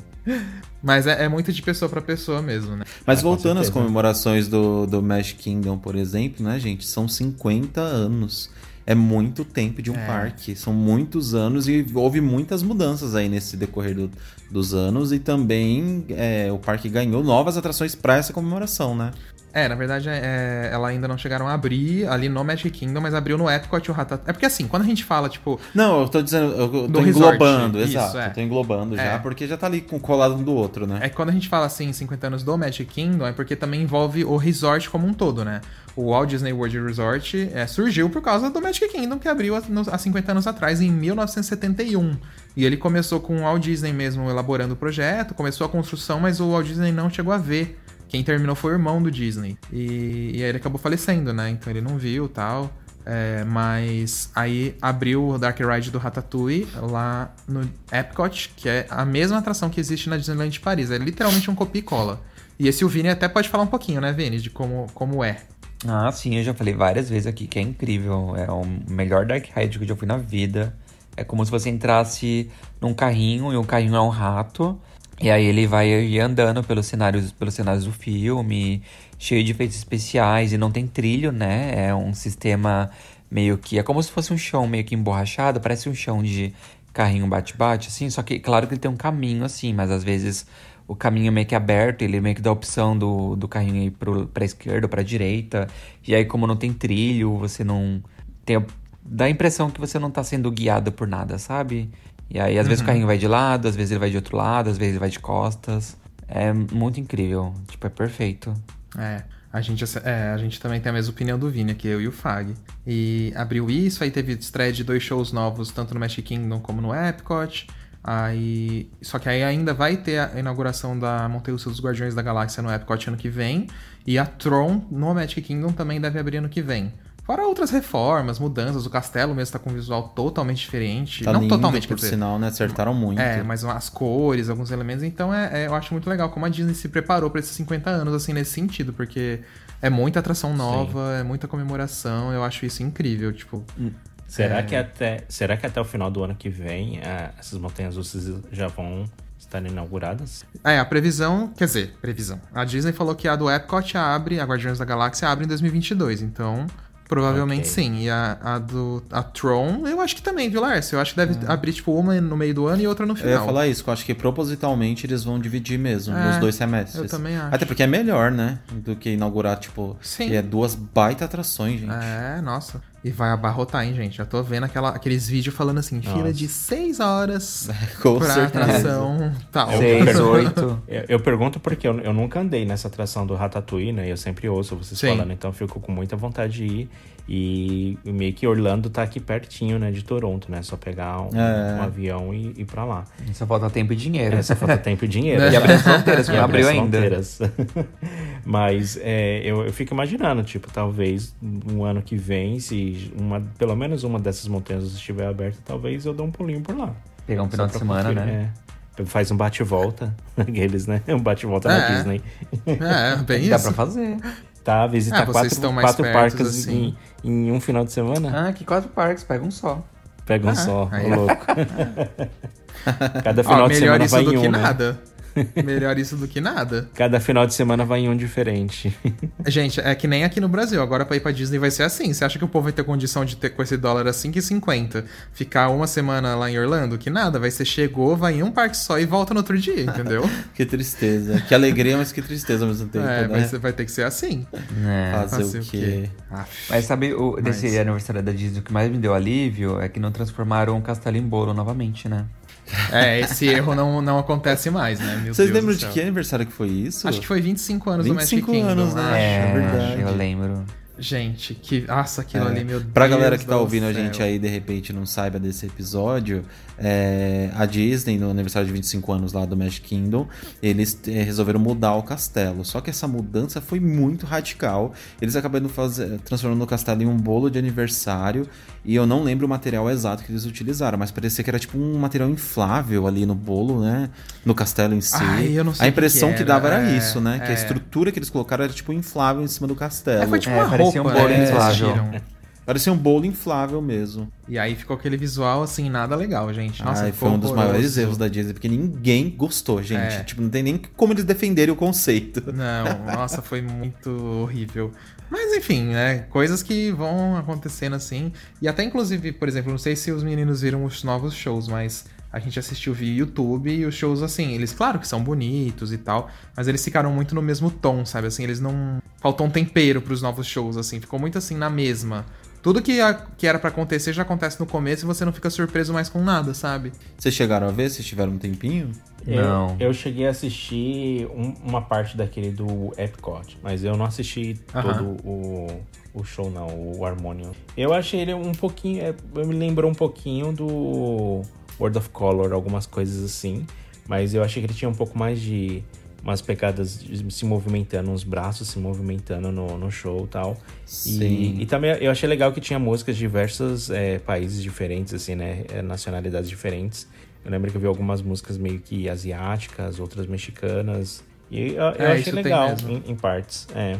S3: Mas é, é muito de pessoa pra pessoa mesmo, né?
S4: Mas
S5: Ah, com
S4: voltando às comemorações do, do Magic Kingdom, por exemplo, né, gente? São 50 anos. É muito tempo de um
S3: É.
S4: parque. São muitos anos e houve muitas mudanças aí nesse decorrer do- dos anos. E também é, o parque ganhou novas atrações para essa comemoração, né?
S3: É, na verdade, é, ela ainda não chegaram a abrir ali no Magic Kingdom, mas abriu no Epcot e o Ratatouille. É porque assim, quando a gente fala, tipo,
S4: Não, eu tô dizendo, eu tô
S3: resort,
S4: englobando,
S3: isso,
S4: exato.
S3: é.
S4: Eu tô englobando já,
S3: É.
S4: porque já tá ali colado um do outro, né?
S3: É que quando a gente fala assim, 50 anos do Magic Kingdom, é porque também envolve o resort como um todo, né? O Walt Disney World Resort é, surgiu por causa do Magic Kingdom, que abriu há 50 anos atrás, em 1971. E ele começou com o Walt Disney mesmo elaborando o projeto, começou a construção, mas o Walt Disney não chegou a ver. Quem terminou foi o irmão do Disney. E, e aí ele acabou falecendo, né? Então ele não viu tal. É, mas aí abriu o Dark Ride do Ratatouille lá no Epcot, que é a mesma atração que existe na Disneyland de Paris. É literalmente um copia e cola. E esse o Vini até pode falar um pouquinho, né, Vini, de como, como é.
S6: Ah, sim, eu já falei várias vezes aqui que é incrível. É o melhor Dark Ride que eu já fui na vida. É como se você entrasse num carrinho e o carrinho é um rato. E aí ele vai andando pelos cenários, pelos cenários do filme, cheio de efeitos especiais e não tem trilho, né? É um sistema meio que. É como se fosse um chão meio que emborrachado, parece um chão de carrinho bate-bate, assim. Só que, claro que ele tem um caminho, assim, mas às vezes o caminho é meio que aberto, ele meio que dá a opção do, do carrinho ir pro, pra esquerda ou pra direita. E aí, como não tem trilho, você não. Tem, dá a impressão que você não tá sendo guiado por nada, sabe? E aí, às vezes o carrinho vai de lado, às vezes ele vai de outro lado, às vezes ele vai de costas. É muito incrível. Tipo, é perfeito.
S3: É. A gente, é, a gente também tem a mesma opinião do Vini aqui, eu e o Fag. E abriu isso, aí teve estreia de dois shows novos, tanto no Magic Kingdom como no Epcot. Aí, só que aí ainda vai ter a inauguração da Montanha dos Guardiões da Galáxia no Epcot ano que vem. E a Tron no Magic Kingdom também deve abrir ano que vem. Fora outras reformas, mudanças, o castelo mesmo tá com um visual totalmente diferente.
S4: Tá
S3: Não
S4: lindo,
S3: totalmente,
S4: por
S3: quer dizer,
S4: sinal, né? Acertaram muito.
S3: é, mas as cores, alguns elementos. Então é, é- eu acho muito legal como a Disney se preparou pra esses 50 anos, assim, nesse sentido, porque é muita atração nova, é muita comemoração. Eu acho isso incrível. Tipo,
S5: Será,
S3: É.
S5: que até, será que até o final do ano que vem ah, essas montanhas russas já vão estar inauguradas?
S3: é, a previsão, quer dizer, previsão. A Disney falou que a do Epcot abre, a Guardiões da Galáxia abre em 2022, então provavelmente
S5: Ok.
S3: sim. E a, a do a Tron, eu acho que também, viu, Lárcio? Eu acho que deve abrir, tipo, uma no meio do ano e outra no
S4: Eu
S3: final.
S4: ia falar isso, que eu acho que propositalmente eles vão dividir mesmo,
S3: É,
S4: nos dois semestres.
S3: eu também acho.
S4: Até porque é melhor, né? Do que inaugurar, tipo.
S3: Sim.
S4: É duas baita atrações, gente.
S3: É, nossa. E vai abarrotar, hein, gente? Já tô vendo aquela, aqueles vídeos falando assim, fila
S5: Nossa.
S3: de 6 horas
S4: Com
S3: pra
S4: certeza.
S3: atração tal.
S6: Seis, oito.
S5: Eu, eu pergunto porque eu, eu nunca andei nessa atração do Ratatouille, né? Eu sempre ouço vocês
S3: Sim.
S5: falando, então eu fico com muita vontade de ir. E meio que Orlando tá aqui pertinho, né? De Toronto, né? Só pegar um,
S4: É.
S5: um avião e ir pra lá.
S6: Só falta tempo e dinheiro.
S5: É, só falta tempo e dinheiro.
S3: E
S6: abrir as fronteiras, que não abriu
S5: as
S6: ainda.
S5: fronteiras. Mas é, eu, eu fico imaginando, tipo, talvez um ano que vem, se uma, pelo menos uma dessas montanhas estiver aberta, talvez eu dê um pulinho por lá.
S6: Pegar um final de semana,
S5: conferir,
S6: né?
S5: É. Faz um bate-volta, aqueles, né? Um bate-volta na
S3: É.
S5: Disney.
S3: É, bem
S6: Dá
S3: isso.
S6: pra fazer.
S5: Tá, visitar
S3: Ah, vocês
S5: quatro, quatro parques
S3: assim.
S5: Em, um final de semana.
S6: Ah, que quatro parques, pega um só.
S5: Pega um
S3: Ah,
S5: só,
S3: aí é.
S5: louco. Cada final
S3: Ó,
S5: de
S3: melhor
S5: semana
S3: isso
S5: vai
S3: do
S5: em
S3: que
S5: um, né?
S3: nada. Melhor isso do que nada.
S5: Cada final de semana vai em um diferente.
S3: Gente, é que nem aqui no Brasil. Agora pra ir pra Disney vai ser assim. Você acha que o povo vai ter condição de ter com esse dólar a 5,50 ficar uma semana lá em Orlando? Que nada. Vai ser chegou, vai em um parque só e volta no outro dia, entendeu?
S4: Que tristeza. Que alegria, mas que tristeza ao mesmo tempo,
S3: é,
S4: né?
S3: vai, ser- vai ter que ser assim.
S6: É.
S4: Fazer,
S3: Fazer
S4: o
S3: o
S4: quê?
S6: Mas sabe, o, desse
S3: Mas-
S6: aniversário da Disney, o que mais me deu alívio é que não transformaram o castelo em bolo novamente, né?
S3: É, esse erro não, não acontece mais, né? Meu
S4: Vocês
S3: Deus
S4: lembram de que aniversário que foi isso?
S3: Acho que foi 25 anos do Magic
S4: 25
S3: Kingdom.
S4: anos, né?
S3: acho.
S4: É verdade.
S6: eu lembro.
S3: Gente, que. Nossa, aquilo
S4: É.
S3: ali, meu Deus.
S4: Pra galera que tá
S3: do
S4: ouvindo a
S3: céu.
S4: gente aí, de repente não saiba desse episódio, é, a Disney, no aniversário de 25 anos lá do Magic Kingdom, eles é, resolveram mudar o castelo. Só que essa mudança foi muito radical. Eles acabaram fazer, transformando o castelo em um bolo de aniversário. E eu não lembro o material exato que eles utilizaram, mas parecia que era tipo um material inflável ali no bolo, né? No castelo em si.
S3: Ai, eu não sei
S4: a impressão
S3: que
S4: que,
S3: era,
S4: dava era
S3: é,
S4: isso, né? Que a
S3: é.
S4: estrutura que eles colocaram era tipo inflável em cima do castelo.
S3: É, foi tipo
S6: É,
S3: uma
S6: parecia
S3: roupa,
S6: um bolo?
S3: Eles
S6: inflável.
S4: Parecia um bolo inflável mesmo.
S3: E aí ficou aquele visual, assim, nada legal, gente. Nossa,
S4: Ai, foi um dos
S3: horroroso.
S4: maiores erros da Disney, porque ninguém gostou, gente.
S3: É.
S4: Tipo, não tem nem como eles defenderem o conceito.
S3: Não, nossa, foi muito horrível. Mas enfim, né? Coisas que vão acontecendo assim. E até inclusive, por exemplo, não sei se os meninos viram os novos shows, mas a gente assistiu via YouTube e os shows, assim, eles, claro que são bonitos e tal, mas eles ficaram muito no mesmo tom, sabe? Assim, eles não. Faltou um tempero pros novos shows, assim, ficou muito assim na mesma. Tudo que, a- que era pra acontecer já acontece no começo e você não fica surpreso mais com nada, sabe?
S4: Vocês chegaram a ver? Vocês tiveram um tempinho?
S6: Não.
S5: Eu, eu cheguei a assistir um- uma parte daquele do Epcot, mas eu não assisti
S3: Aham.
S5: todo o, o show, não, o Harmonium. Eu achei ele um pouquinho. é, Me lembrou um pouquinho do World of Color, algumas coisas assim. Mas eu achei que ele tinha um pouco mais de. Umas pegadas se movimentando, uns braços se movimentando no, no show e tal.
S4: Sim.
S5: E, e também eu achei legal que tinha músicas de diversos é, países diferentes, assim, né? É, nacionalidades diferentes. Eu lembro que eu vi algumas músicas meio que asiáticas, outras mexicanas. E eu, eu
S3: É,
S5: achei legal em, em partes. É.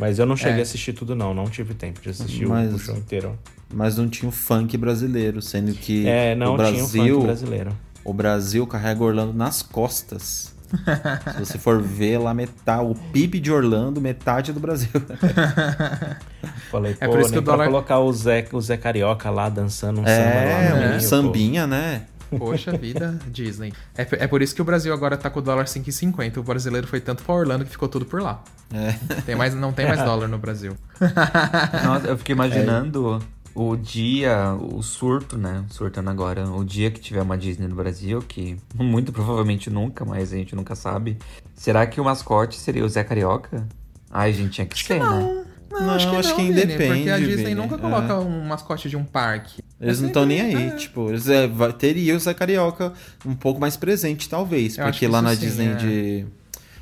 S5: Mas eu não cheguei
S3: É.
S5: a assistir tudo, não. Não tive tempo de assistir
S4: Mas-
S5: o show inteiro.
S4: Mas não tinha o funk brasileiro, sendo que
S5: É, não
S4: o
S5: tinha o
S4: Brasil,
S5: funk brasileiro.
S4: o Brasil carrega Orlando nas costas. Se você for ver lá, metade, o PIB de Orlando, metade é do Brasil.
S5: Falei, pô,
S3: É por isso que
S5: nem
S3: o dólar-
S5: colocar o Zé, o Zé Carioca lá dançando um samba lá
S4: É,
S5: no
S4: um
S5: meio, pô.
S4: sambinha, né?
S3: Poxa vida, Disney. É, é por isso que o Brasil agora tá com o dólar 5,50. O brasileiro foi tanto pra Orlando que ficou tudo por lá.
S4: É.
S3: Tem mais, não tem mais dólar no Brasil.
S6: Nossa, eu fiquei imaginando o dia, o surto, né? Surtando agora, o dia que tiver uma Disney no Brasil, que muito provavelmente nunca, mas a gente nunca sabe. Será que o mascote seria o Zé Carioca? Ai, gente, tinha que ser, né?
S4: Não, acho que
S3: Vini,
S4: independe,
S3: Porque a Disney
S4: Vini.
S3: nunca
S4: É.
S3: coloca um mascote de um parque.
S4: Eles
S3: É
S4: não estão nem aí, tipo, eles é, teria o Zé Carioca um pouco mais presente, talvez.
S3: Eu acho
S4: porque
S3: que
S4: lá na
S3: sim,
S4: Disney
S3: é.
S4: de,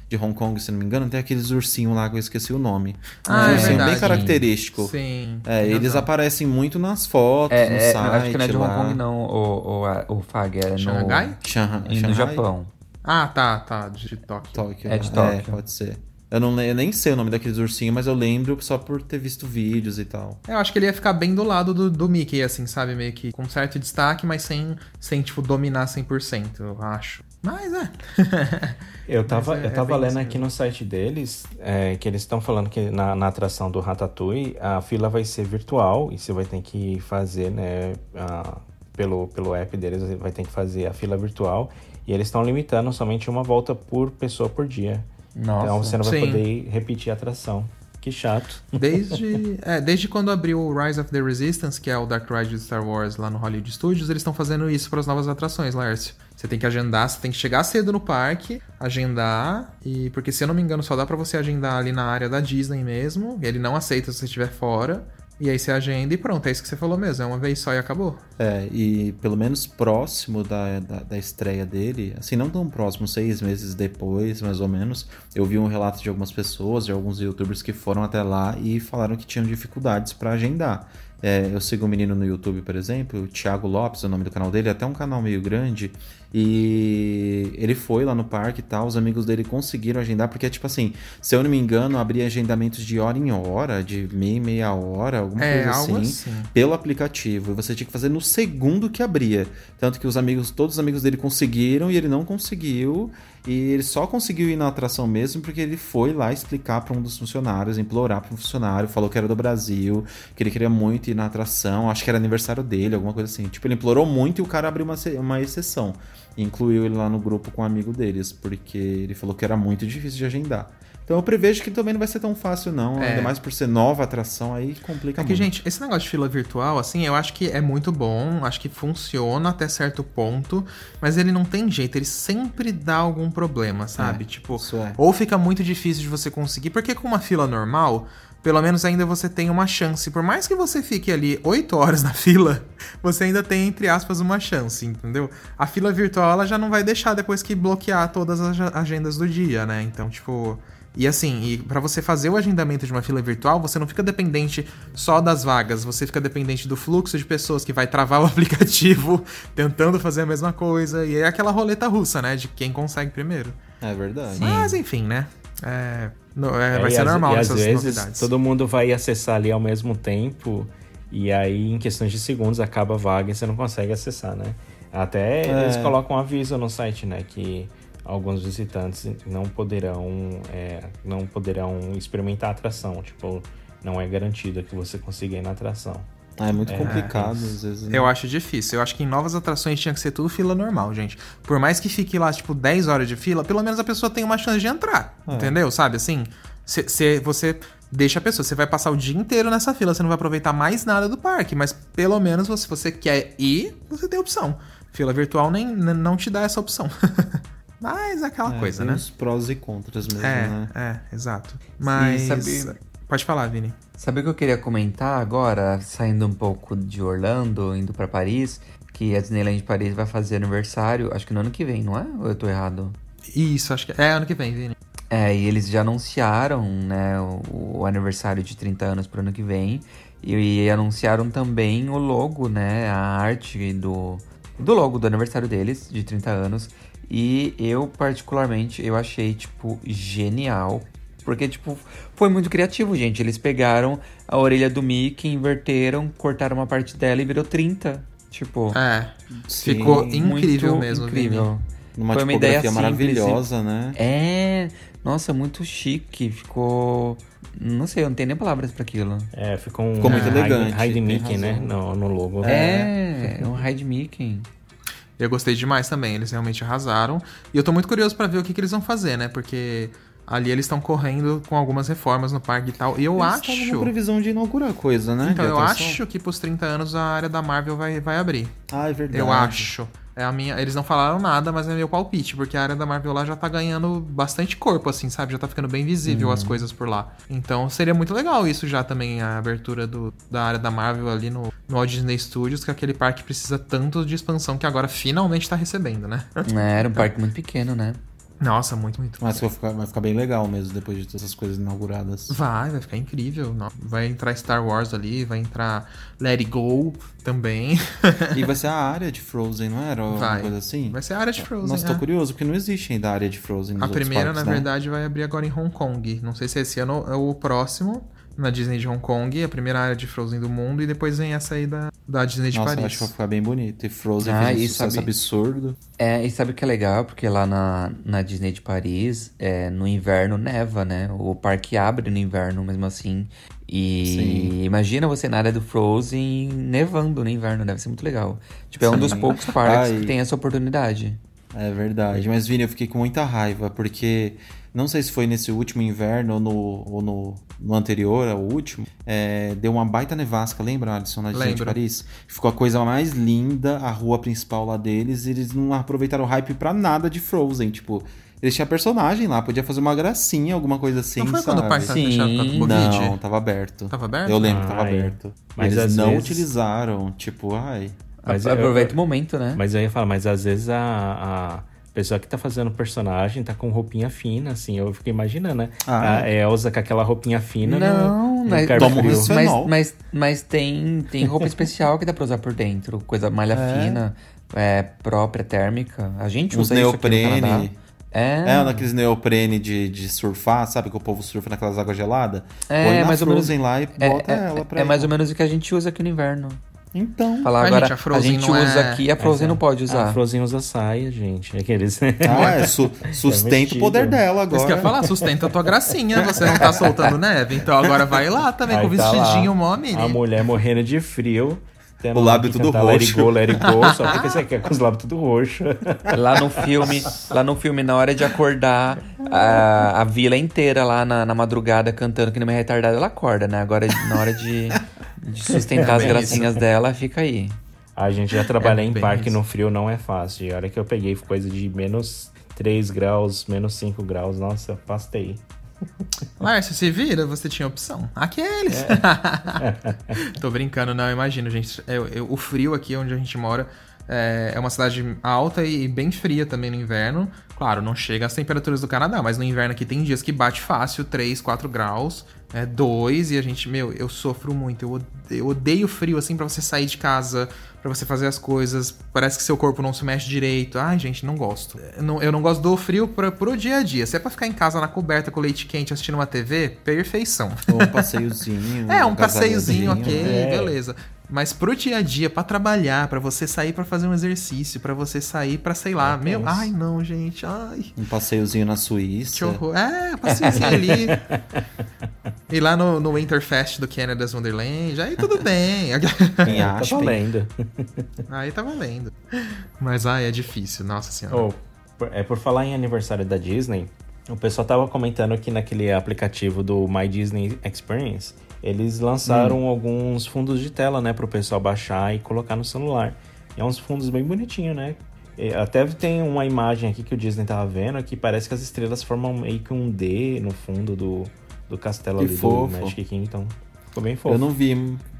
S4: de Hong Kong, se não me engano, tem aqueles ursinhos lá que eu esqueci o nome.
S3: Ah,
S4: um
S3: é
S4: ursinho bem característico.
S3: Sim.
S4: É, eles
S3: razão.
S4: aparecem muito nas fotos,
S6: É,
S4: no
S6: é,
S4: site.
S6: acho que não é de Hong
S4: lá.
S6: Kong, não, o, o, o Fag, é no,
S3: Xangai?
S4: Shanghai,
S6: no
S4: Shanghai?
S6: Japão.
S3: Ah, tá, tá. De Tóquio.
S4: Tóquio.
S6: É de
S4: É,
S6: Tóquio.
S4: pode ser. Eu, não, eu nem sei o nome daqueles ursinhos, mas eu lembro só por ter visto vídeos e tal.
S3: Eu acho que ele ia ficar bem do lado do, do Mickey, assim, sabe? Meio que com certo destaque, mas sem, sem tipo, dominar 100%, eu acho. Mas é.
S5: Eu tava,
S3: Mas é-
S5: eu
S3: é
S5: tava
S3: bem
S5: lendo aqui no site deles é, que eles estão falando que na, na atração do Ratatouille a fila vai ser virtual e você vai ter que fazer, né, a- pelo, pelo app deles, você vai ter que fazer a fila virtual e eles estão limitando somente uma volta por pessoa por dia.
S6: Nossa.
S5: Então você não vai
S3: Sim.
S5: poder repetir a atração. Que chato.
S3: Desde, é, desde quando abriu o Rise of the Resistance, que é o Dark Ride de Star Wars lá no Hollywood Studios, eles estão fazendo isso para as novas atrações, Lércio. Você tem que agendar, você tem que chegar cedo no parque, agendar, e porque se eu não me engano só dá pra você agendar ali na área da Disney mesmo, ele não aceita se você estiver fora, e aí você agenda e pronto, é isso que você falou mesmo, é uma vez só e acabou.
S4: É, e pelo menos próximo da, da, da estreia dele, assim, não tão próximo, seis meses depois, mais ou menos, eu vi um relato de algumas pessoas, de alguns youtubers que foram até lá e falaram que tinham dificuldades para agendar. É, eu sigo um menino no YouTube, por exemplo, o Thiago Lopes, é o nome do canal dele, é até um canal meio grande. E ele foi lá no parque e tal, os amigos dele conseguiram agendar, porque, tipo assim, se eu não me engano, abria agendamentos de hora em hora, de meia meia hora, alguma
S3: É,
S4: coisa assim,
S3: assim.
S4: pelo aplicativo. E você tinha que fazer no segundo que abria. Tanto que os amigos, todos os amigos dele conseguiram e ele não conseguiu. E ele só conseguiu ir na atração mesmo porque ele foi lá explicar para um dos funcionários, implorar para um funcionário, falou que era do Brasil, que ele queria muito ir na atração, acho que era aniversário dele, alguma coisa assim. Tipo, ele implorou muito e o cara abriu uma, uma exceção. Incluiu ele lá no grupo com um amigo deles, porque ele falou que era muito difícil de agendar. Então eu prevejo que também não vai ser tão fácil, não.
S3: É.
S4: Ainda mais por ser nova atração, aí complica
S3: É que,
S4: muito.
S3: gente, esse negócio de fila virtual, assim, eu acho que é muito bom, acho que funciona até certo ponto, mas ele não tem jeito, ele sempre dá algum problema, sabe?
S4: É,
S3: tipo,
S4: é.
S3: ou fica muito difícil de você conseguir, porque com uma fila normal, pelo menos ainda você tem uma chance. Por mais que você fique ali 8 horas na fila, você ainda tem, entre aspas, uma chance, entendeu? A fila virtual, ela já não vai deixar depois que bloquear todas as agendas do dia, né? Então, tipo. E assim, e para você fazer o agendamento de uma fila virtual, você não fica dependente só das vagas, você fica dependente do fluxo de pessoas que vai travar o aplicativo tentando fazer a mesma coisa. E é aquela roleta russa, né? De quem consegue primeiro.
S4: É verdade.
S3: Mas enfim, né? É, no- é,
S5: É,
S3: vai ser
S5: às-
S3: normal
S5: e às
S3: essas
S5: vezes
S3: novidades.
S5: todo mundo vai acessar ali ao mesmo tempo e aí em questões de segundos acaba a vaga e você não consegue acessar, né? Até
S4: É.
S5: eles colocam um aviso no site, né, que alguns visitantes não poderão é, não poderão experimentar a atração, tipo, não é garantido que você consiga ir na atração.
S4: Ah, é muito
S5: É,
S4: complicado,
S5: isso.
S4: às vezes. né?
S3: Eu acho difícil. Eu acho que em novas atrações tinha que ser tudo fila normal, gente. Por mais que fique lá, tipo, 10 horas de fila, pelo menos a pessoa tem uma chance de entrar.
S4: É.
S3: Entendeu? Sabe assim? Se, se você deixa a pessoa, você vai passar o dia inteiro nessa fila, você não vai aproveitar mais nada do parque, mas pelo menos se você quer ir, você tem opção. Fila virtual nem, não te dá essa opção. mas é aquela
S4: É,
S3: coisa, né?
S4: uns prós e contras mesmo,
S3: É,
S4: né?
S3: é, exato. Mas.
S6: sabe-
S3: Pode falar, Vini.
S6: Sabe o que eu queria comentar agora, saindo um pouco de Orlando, indo pra Paris, que a Disneyland Paris vai fazer aniversário, acho que no ano que vem, não é? Ou eu tô errado?
S3: Isso, acho que é ano que vem, Vini.
S6: É, e eles já anunciaram, né, o, o aniversário de 30 anos pro ano que vem. E, e anunciaram também o logo, né, a arte do, do logo do aniversário deles, de 30 anos. E eu, particularmente, eu achei, tipo, genial. Porque, tipo, foi muito criativo, gente. Eles pegaram a orelha do Mickey, inverteram, cortaram uma parte dela e virou 30. Tipo,
S3: É.
S4: Sim,
S3: Ficou incrível mesmo,
S6: incrível.
S3: Vini.
S4: Numa
S6: Foi uma ideia simples
S4: maravilhosa, né?
S6: É, nossa, muito chique. Ficou. Não sei, eu não tenho nem palavras pra aquilo.
S5: É, ficou um
S4: Ficou muito
S5: Hyde-
S4: elegante, tem
S5: Mickey, né, no, no logo.
S6: É, é um Hyde Mickey.
S3: Eu gostei demais também, eles realmente arrasaram. E eu tô muito curioso pra ver o que, que eles vão fazer, né? Porque ali eles estão correndo com algumas reformas no parque e tal. E eu
S4: Eles
S3: acho.
S4: com previsão de inaugurar coisa, né?
S3: Então, eu acho que pros 30 anos a área da Marvel vai, vai abrir.
S4: Ah, é verdade.
S3: Eu acho. É a minha. Eles não falaram nada, mas é meu palpite, porque a área da Marvel lá já tá ganhando bastante corpo, assim, sabe? Já tá ficando bem visível
S4: Uhum.
S3: as coisas por lá. Então seria muito legal isso já também, a abertura do, da área da Marvel ali no, no Walt Disney Studios, que aquele parque precisa tanto de expansão que agora finalmente tá recebendo, né?
S6: É, era um parque muito pequeno, né?
S3: Nossa, muito, muito.
S4: Mas vai ficar, vai ficar bem legal mesmo depois de todas essas coisas inauguradas.
S3: Vai, vai ficar incrível. Vai entrar Star Wars ali, vai entrar Let It Go também.
S4: E vai ser a área de Frozen, não era?
S3: Vai.
S4: Uma coisa assim?
S3: Vai ser a área de Frozen.
S4: Nossa,
S3: é.
S4: tô curioso, porque não existe ainda a área de Frozen
S3: A primeira,
S4: parques,
S3: na
S4: né?
S3: verdade, vai abrir agora em Hong Kong. Não sei se esse ano é o próximo, na Disney de Hong Kong, a primeira área de Frozen do mundo, e depois vem essa aí da, da Disney de
S4: Nossa, eu
S3: Paris.
S4: acho que vai ficar bem bonito. E Frozen
S6: Ah,
S4: fez um sucesso
S6: sabe-
S4: absurdo.
S6: É, e sabe o que é legal? Porque lá na, na Disney de Paris, é, no inverno neva, né? O parque abre no inverno mesmo assim. E
S4: Sim.
S6: imagina você na área do Frozen nevando no inverno, deve ser muito legal. Tipo, é um dos
S4: Sim.
S6: poucos parques
S4: Ai.
S6: que tem essa oportunidade.
S4: É verdade. Mas, Vini, eu fiquei com muita raiva, porque não sei se foi nesse último inverno ou no, ou no, no anterior, ao último, é, deu uma baita nevasca, lembra, Alisson, na Disney de. Paris? Ficou a coisa mais linda, a rua principal lá deles, e eles não aproveitaram o hype pra nada de Frozen, tipo... Eles tinham personagem lá, podia fazer uma gracinha, alguma coisa assim,
S3: Não foi
S4: sabe?
S3: quando o parque tava
S6: Sim.
S3: fechado por causa do Covid?
S4: Não, tava aberto.
S3: Tava aberto?
S4: Eu lembro que tava
S5: Ai.
S4: aberto.
S5: Mas
S4: Eles não
S5: vezes-
S4: utilizaram, tipo, ai...
S5: Mas
S6: Aproveita
S5: eu-
S6: o momento, né?
S5: Mas eu ia falar, mas às vezes a, a pessoa que tá fazendo o personagem tá com roupinha fina, assim. Eu fico imaginando, né?
S4: Ah.
S5: a Elsa com aquela roupinha fina
S6: Não,
S5: no, no
S6: mas, mas, mas, mas tem, tem roupa especial que dá pra usar por dentro. Coisa malha
S4: É.
S6: fina, é, própria, térmica. A gente usa isso aqui no Canadá.
S4: neoprene.
S6: É,
S4: É, naqueles neoprene de, de surfar, sabe? Que o povo surfa naquelas águas geladas.
S6: É,
S4: Põe na
S6: mais ou menos-
S4: Frozen lá e
S6: é,
S4: bota
S6: é,
S4: ela pra
S6: é mais
S4: ela.
S6: ou menos o que a gente usa aqui no inverno.
S4: Então.
S6: Falar agora,
S3: gente, a Frozen
S6: gente
S3: não
S6: usa
S3: é-
S6: aqui, a Frozen não pode
S5: A
S6: usar.
S5: Frozen usa saia, gente. Aqueles...
S4: Ah, é, su- sustenta o
S5: vestido.
S4: poder dela
S3: Isso
S4: agora.
S3: que eu ia falar, sustenta a tua gracinha, você não tá soltando neve, então agora vai lá também com o
S5: tá
S3: vestidinho mó.
S5: A mulher morrendo de frio. Tendo
S4: O
S5: lá
S4: lábio tudo
S5: cantar Let it
S4: roxo.
S5: go, let it go, só porque você quer com os lábios tudo roxo.
S6: Lá no filme, lá no filme, na hora de acordar, a, a vila inteira lá na, na madrugada cantando que não me retardada, ela acorda, né? Agora, na hora de, de sustentar as
S3: bem
S6: gracinhas dela, fica aí.
S5: A gente já trabalhar
S3: É
S5: em parque
S3: isso.
S5: no frio não é fácil. E a hora que eu peguei coisa de menos 3 graus, menos 5 graus, nossa, pastei.
S3: Lárcio, se vira, você tinha opção. Aqueles. Tô brincando, não, imagino, gente. Eu- eu- o frio aqui onde a gente mora é, é uma cidade alta e bem fria também no inverno. Claro, não chega às temperaturas do Canadá, mas no inverno aqui tem dias que bate fácil 3, 4 graus, é 2, e a gente, meu, eu sofro muito. Eu odeio, eu odeio frio, assim, pra você sair de casa, pra você fazer as coisas. Parece que seu corpo não se mexe direito. Ai, gente, não gosto. Eu não, eu não gosto do frio pra, pro dia a dia. Se é pra ficar em casa na coberta com leite quente assistindo uma TV, perfeição.
S4: Ou um passeiozinho.
S3: É, um passeiozinho,
S4: agasalhozinho.
S3: ok,
S5: É.
S3: beleza. Mas pro dia a dia, pra trabalhar, pra você sair pra fazer um exercício, pra você sair pra, sei lá, meu, ai não, gente, ai,
S4: Um passeiozinho na Suíça.
S3: que horror. É, passeiozinho ali. E lá no, no Winterfest do Canada's Wonderland, aí tudo bem.
S4: Em
S5: Tá
S4: Aspen.
S5: valendo.
S3: aí tá valendo. Mas ai, é difícil, nossa senhora.
S5: Oh, é por falar em aniversário da Disney, o pessoal tava comentando que naquele aplicativo do My Disney Experience, eles lançaram
S3: Hum.
S5: alguns fundos de tela, né, pro pessoal baixar e colocar no celular. E é uns fundos bem bonitinhos, né? Até tem uma imagem aqui que o Disney tava vendo que parece que as estrelas formam meio que um D no fundo do, do castelo
S4: Que
S5: ali
S4: fofo.
S5: do Magic Kingdom. Ficou bem fofo.
S4: Eu não vi,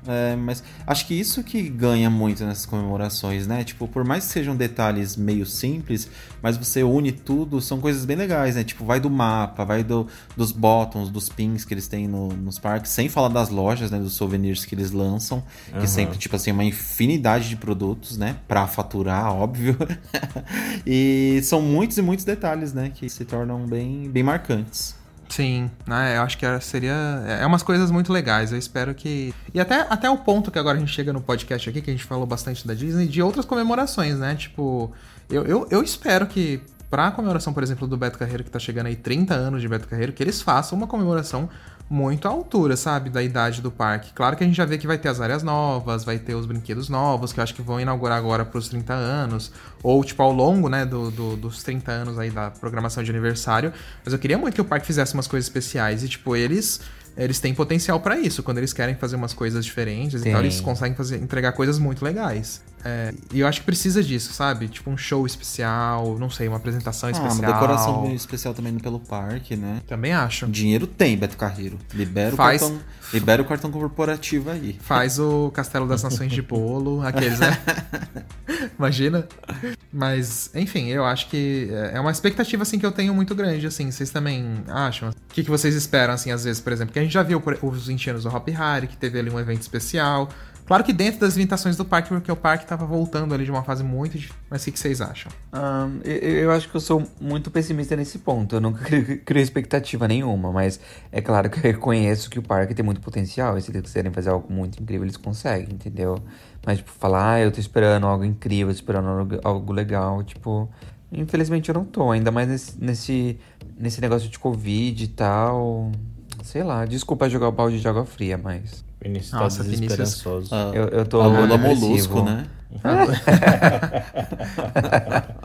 S4: é, mas acho que isso que ganha muito nessas comemorações, né? Tipo, por mais que sejam detalhes meio simples, mas você une tudo, são coisas bem legais, né? Tipo, vai do mapa, vai do, dos bottoms, dos pins que eles têm no- nos parques, sem falar das lojas, né? Dos souvenirs que eles lançam, que
S5: Aham.
S4: sempre, tipo assim, uma infinidade de produtos, né? Pra faturar, óbvio. e são muitos e muitos detalhes, né? Que se tornam bem, bem marcantes.
S3: Sim, né? Eu acho que seria. É umas coisas muito legais. Eu espero que. E até, até o ponto que agora a gente chega no podcast aqui, que a gente falou bastante da Disney, de outras comemorações, né? Tipo, eu, eu, eu espero que, pra comemoração, por exemplo, do Beto Carreiro, que tá chegando aí 30 anos de Beto Carreiro, que eles façam uma comemoração muito à altura, sabe? Da idade do parque. Claro que a gente já vê que vai ter as áreas novas, vai ter os brinquedos novos, que eu acho que vão inaugurar agora pros 30 anos. Ou, tipo, ao longo, né, do, do- dos 30 anos aí da programação de aniversário. Mas eu queria muito que o parque fizesse umas coisas especiais. E, tipo, eles. Eles têm potencial pra isso. Quando eles querem fazer umas coisas diferentes e tal, eles conseguem fazer, entregar coisas muito legais. É, e eu acho que precisa disso, sabe? Tipo, um show especial, não sei, uma apresentação
S4: Ah,
S3: especial.
S4: uma decoração bem especial também pelo parque, né?
S3: Também acho.
S4: Dinheiro tem, Beto Carreiro. Libera o,
S3: Faz-
S4: cartão, libera o cartão corporativo aí.
S3: Faz o Castelo das Nações de Bolo, aqueles, né? Imagina. Mas, enfim, eu acho que é uma expectativa, assim, que eu tenho muito grande, assim. Vocês também acham? O que, que vocês esperam, assim, às vezes, por exemplo? Porque a gente já viu os 20 anos do Hop Harry, que teve ali um evento especial. Claro que dentro das limitações do parque, porque o parque tava voltando ali de uma fase muito difícil. Mas o que, que vocês acham?
S6: Ahn, eu, eu acho que eu sou muito pessimista nesse ponto. Eu nunca crio, expectativa nenhuma, mas é claro que eu reconheço que o parque tem muito potencial. E se eles quiserem fazer algo muito incrível, eles conseguem, entendeu? Mas, tipo, falar, ah, eu tô esperando algo incrível, esperando algo, algo legal, tipo. Infelizmente eu não tô, ainda mais nesse, nesse, nesse negócio de Covid e tal. Sei lá, desculpa jogar o balde de água fria, mas.
S5: Vinícius tá
S3: Nossa, Vinícius.
S5: desesperançoso.
S4: Ah,
S6: Eu, eu tô.
S4: a. Molusco, né?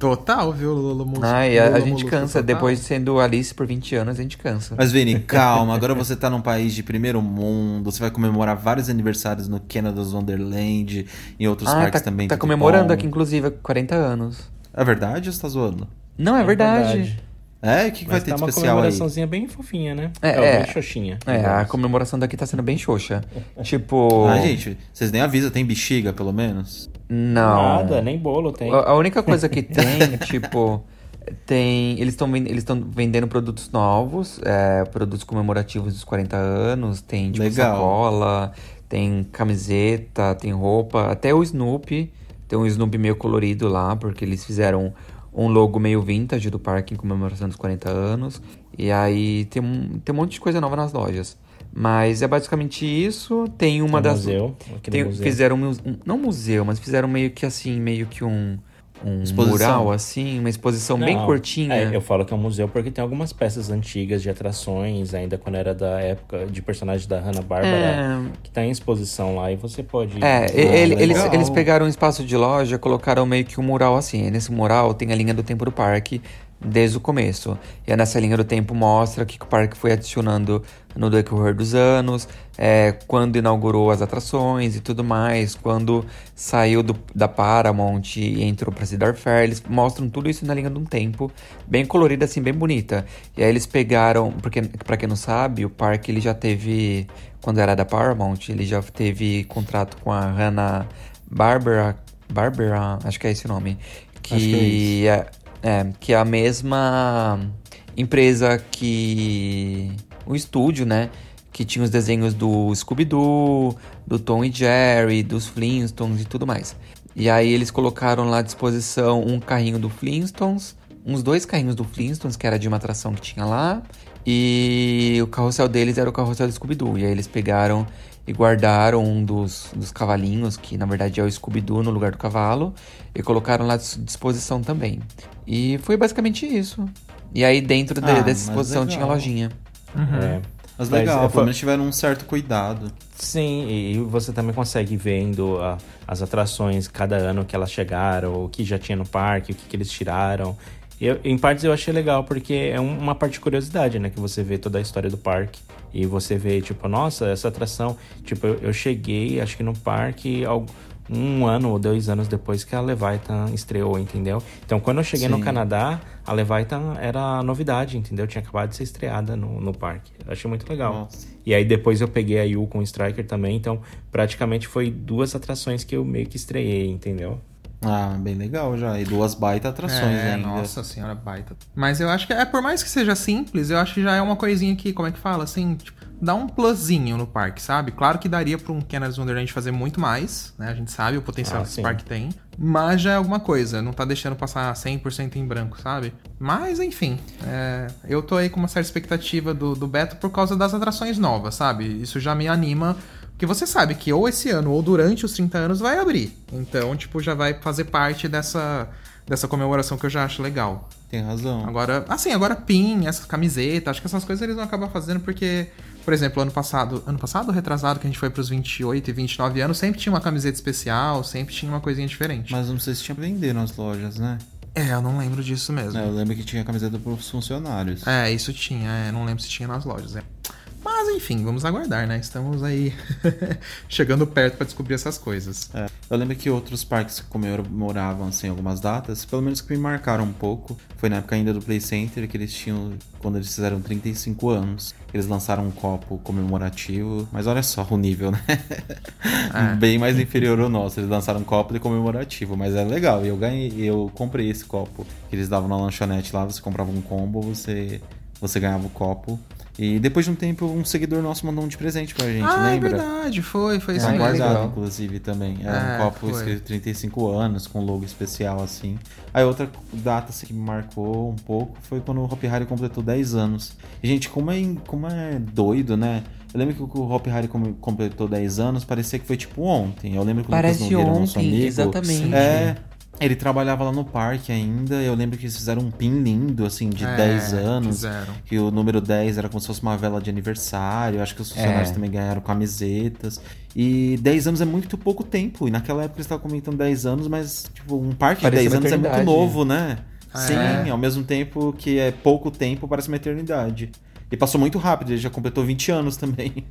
S3: Total, viu, Lula Molusco?
S6: Ai, a, a gente
S3: Molusco
S6: cansa.
S3: total.
S6: Depois de sendo Alice por 20 anos, a gente cansa.
S4: Mas, Vini, calma. Agora você tá num país de primeiro mundo. Você vai comemorar vários aniversários no Canada's Wonderland. Em outros
S6: ah,
S4: parques
S6: tá,
S4: também.
S6: tá comemorando
S4: bom.
S6: aqui, inclusive, 40 anos.
S4: É verdade ou você tá zoando?
S6: Não, é, verdade.
S4: É, o que, que vai ter
S5: tá
S4: de
S5: uma
S4: especial aí?
S5: comemoraçãozinha bem fofinha, né?
S6: É, é.
S5: bem xoxinha.
S6: É, a comemoração daqui tá sendo bem xoxa. tipo.
S4: Ah, gente, vocês nem avisam, tem bexiga, pelo menos?
S6: Não.
S5: Nada, nem bolo tem.
S6: A, a única coisa que tem, tipo, tem. Eles estão eles estão vendendo produtos novos, é, produtos comemorativos dos 40 anos, tem tipo
S4: Legal.
S6: sacola, tem camiseta, tem roupa, até o Snoopy. Tem um Snoopy meio colorido lá, porque eles fizeram um logo meio vintage do parque em comemoração dos 40 anos. E aí tem um, tem um monte de coisa nova nas lojas. Mas é basicamente isso. Tem uma
S5: Tem
S6: das.
S5: museu,
S6: tem-
S5: museu.
S6: Fizeram um, um- não museu, mas fizeram meio que assim, meio que um, um
S4: Exposição.
S6: mural, assim, uma exposição bem
S5: Não,
S6: curtinha.
S5: é, eu falo que é um museu porque tem algumas peças antigas de atrações, ainda quando era da época de personagens da Hanna-Barbera,
S6: É.
S5: que tá em exposição lá e você pode...
S6: É,
S4: Ah,
S6: ele- eles,
S4: legal.
S6: eles pegaram um espaço de loja, colocaram meio que um mural assim. E nesse mural tem a linha do tempo do parque desde o começo. E aí nessa linha do tempo mostra o que o parque foi adicionando no decorrer dos anos, é, quando inaugurou as atrações e tudo mais, quando saiu do- da Paramount e entrou pra Cedar Fair. Eles mostram tudo isso na linha do tempo, bem colorida assim, bem bonita. E aí eles pegaram, porque pra quem não sabe, o parque ele já teve, quando era da Paramount, ele já teve contrato com a Hanna Barbera, Barbera, acho que é esse o nome, que
S4: que é
S6: é, que é a mesma empresa que o estúdio, né? Que tinha os desenhos do Scooby-Doo, do Tom e Jerry, dos Flintstones e tudo mais. E aí eles colocaram lá à disposição um carrinho do Flintstones, uns dois carrinhos do Flintstones, que era de uma atração que tinha lá, e o carrossel deles era o carrossel do Scooby-Doo. E aí eles pegaram e guardaram um dos, dos cavalinhos, que na verdade é o Scooby-Doo no lugar do cavalo, e colocaram lá à dis- disposição também. E foi basicamente isso. E aí dentro de-
S4: Ah,
S6: dessa
S4: mas
S6: exposição tinha
S4: legal.
S6: lojinha.
S5: É.
S4: Mas
S5: Mas
S4: legal,
S5: é,
S4: pelo menos tiveram um certo cuidado.
S5: Sim, e você também consegue vendo a- as atrações cada ano que elas chegaram, o que já tinha no parque, o que, que eles tiraram. Eu, em partes eu achei legal, porque é um- uma parte de curiosidade, né? Que você vê toda a história do parque. E você vê, tipo, nossa, essa atração. Tipo, eu, eu cheguei, acho que no parque, um ano ou dois anos depois que a Leviathan estreou, entendeu? Então, quando eu cheguei no
S4: Sim.
S5: Canadá, a Leviathan era novidade, entendeu? Tinha acabado de ser estreada no, no parque. Eu achei muito legal.
S4: Nossa.
S5: E aí depois eu peguei a Yu com o Striker também, então praticamente foi duas atrações que eu meio que estreiei, entendeu?
S4: Ah, bem legal já. E duas baita atrações
S3: é,
S4: ainda.
S3: nossa senhora, baita. Mas eu acho que, é por mais que seja simples, eu acho que já é uma coisinha que, como é que fala, assim, tipo, dá um plusinho no parque, sabe? Claro que daria pra um Canada's Wonderland fazer muito mais, né? A gente sabe o potencial
S5: Ah,
S3: que esse parque tem. Mas já é alguma coisa, não tá deixando passar 100% em branco, sabe? Mas, enfim, é, eu tô aí com uma certa expectativa do, do Beto por causa das atrações novas, sabe? Isso já me anima porque você sabe que ou esse ano ou durante os 30 anos vai abrir. Então, tipo, já vai fazer parte dessa, dessa comemoração que eu já acho legal.
S4: Tem razão.
S3: Agora, assim, agora pin, essa camiseta, acho que essas coisas eles vão acabar fazendo porque, por exemplo, ano passado, ano passado retrasado, que a gente foi pros 28 e 29 anos, sempre tinha uma camiseta especial, sempre tinha uma coisinha diferente.
S4: Mas não sei se tinha pra vender nas lojas, né?
S3: É, eu não lembro disso mesmo.
S4: É, eu lembro que tinha camiseta pros funcionários.
S3: É, isso tinha, é, não lembro se tinha nas lojas. É. Mas enfim, vamos aguardar, né? Estamos aí chegando perto pra descobrir essas coisas.
S4: É, Eu lembro que outros parques comemoravam assim algumas datas, pelo menos que me marcaram um pouco. Foi na época ainda do Play Center que eles tinham quando eles fizeram 35 anos. Eles lançaram um copo comemorativo, mas olha só o nível, né? Bem mais inferior ao nosso. Eles lançaram um copo de comemorativo, mas é legal. E eu ganhei, eu comprei esse copo que eles davam na lanchonete lá, você comprava um combo, você você ganhava o copo. E depois de um tempo, um seguidor nosso mandou um de presente pra gente,
S3: ah,
S4: lembra?
S3: é verdade, foi, foi isso
S4: Tá
S3: mesmo.
S4: guardado,
S6: legal.
S4: inclusive, também. Era um
S3: É,
S4: copo
S3: foi.
S4: escrito 35 anos, com logo especial, assim. Aí outra data assim, que me marcou um pouco foi quando o Hop Harry completou 10 anos. E, gente, como é, como é doido, né? Eu lembro que o Hop Harry completou 10 anos, parecia que foi tipo ontem. Eu lembro que o
S6: Parece
S4: Lucas Nogueira, nosso
S6: ontem,
S4: amigo,
S6: exatamente.
S4: É, ele trabalhava lá no parque ainda. Eu lembro que eles fizeram um pin lindo, assim, de
S3: É,
S4: 10 anos.
S3: fizeram.
S4: Que o número 10 era como se fosse uma vela de aniversário. Acho que os funcionários
S6: É.
S4: também ganharam camisetas. E 10 anos é muito pouco tempo. E naquela época eles estavam comentando 10 anos, mas, tipo, um parque
S6: Parecia
S4: de 10
S6: uma
S4: anos é muito novo, né?
S3: É.
S4: Sim, ao mesmo tempo que é pouco tempo, parece uma eternidade. E passou muito rápido, ele já completou 20 anos também.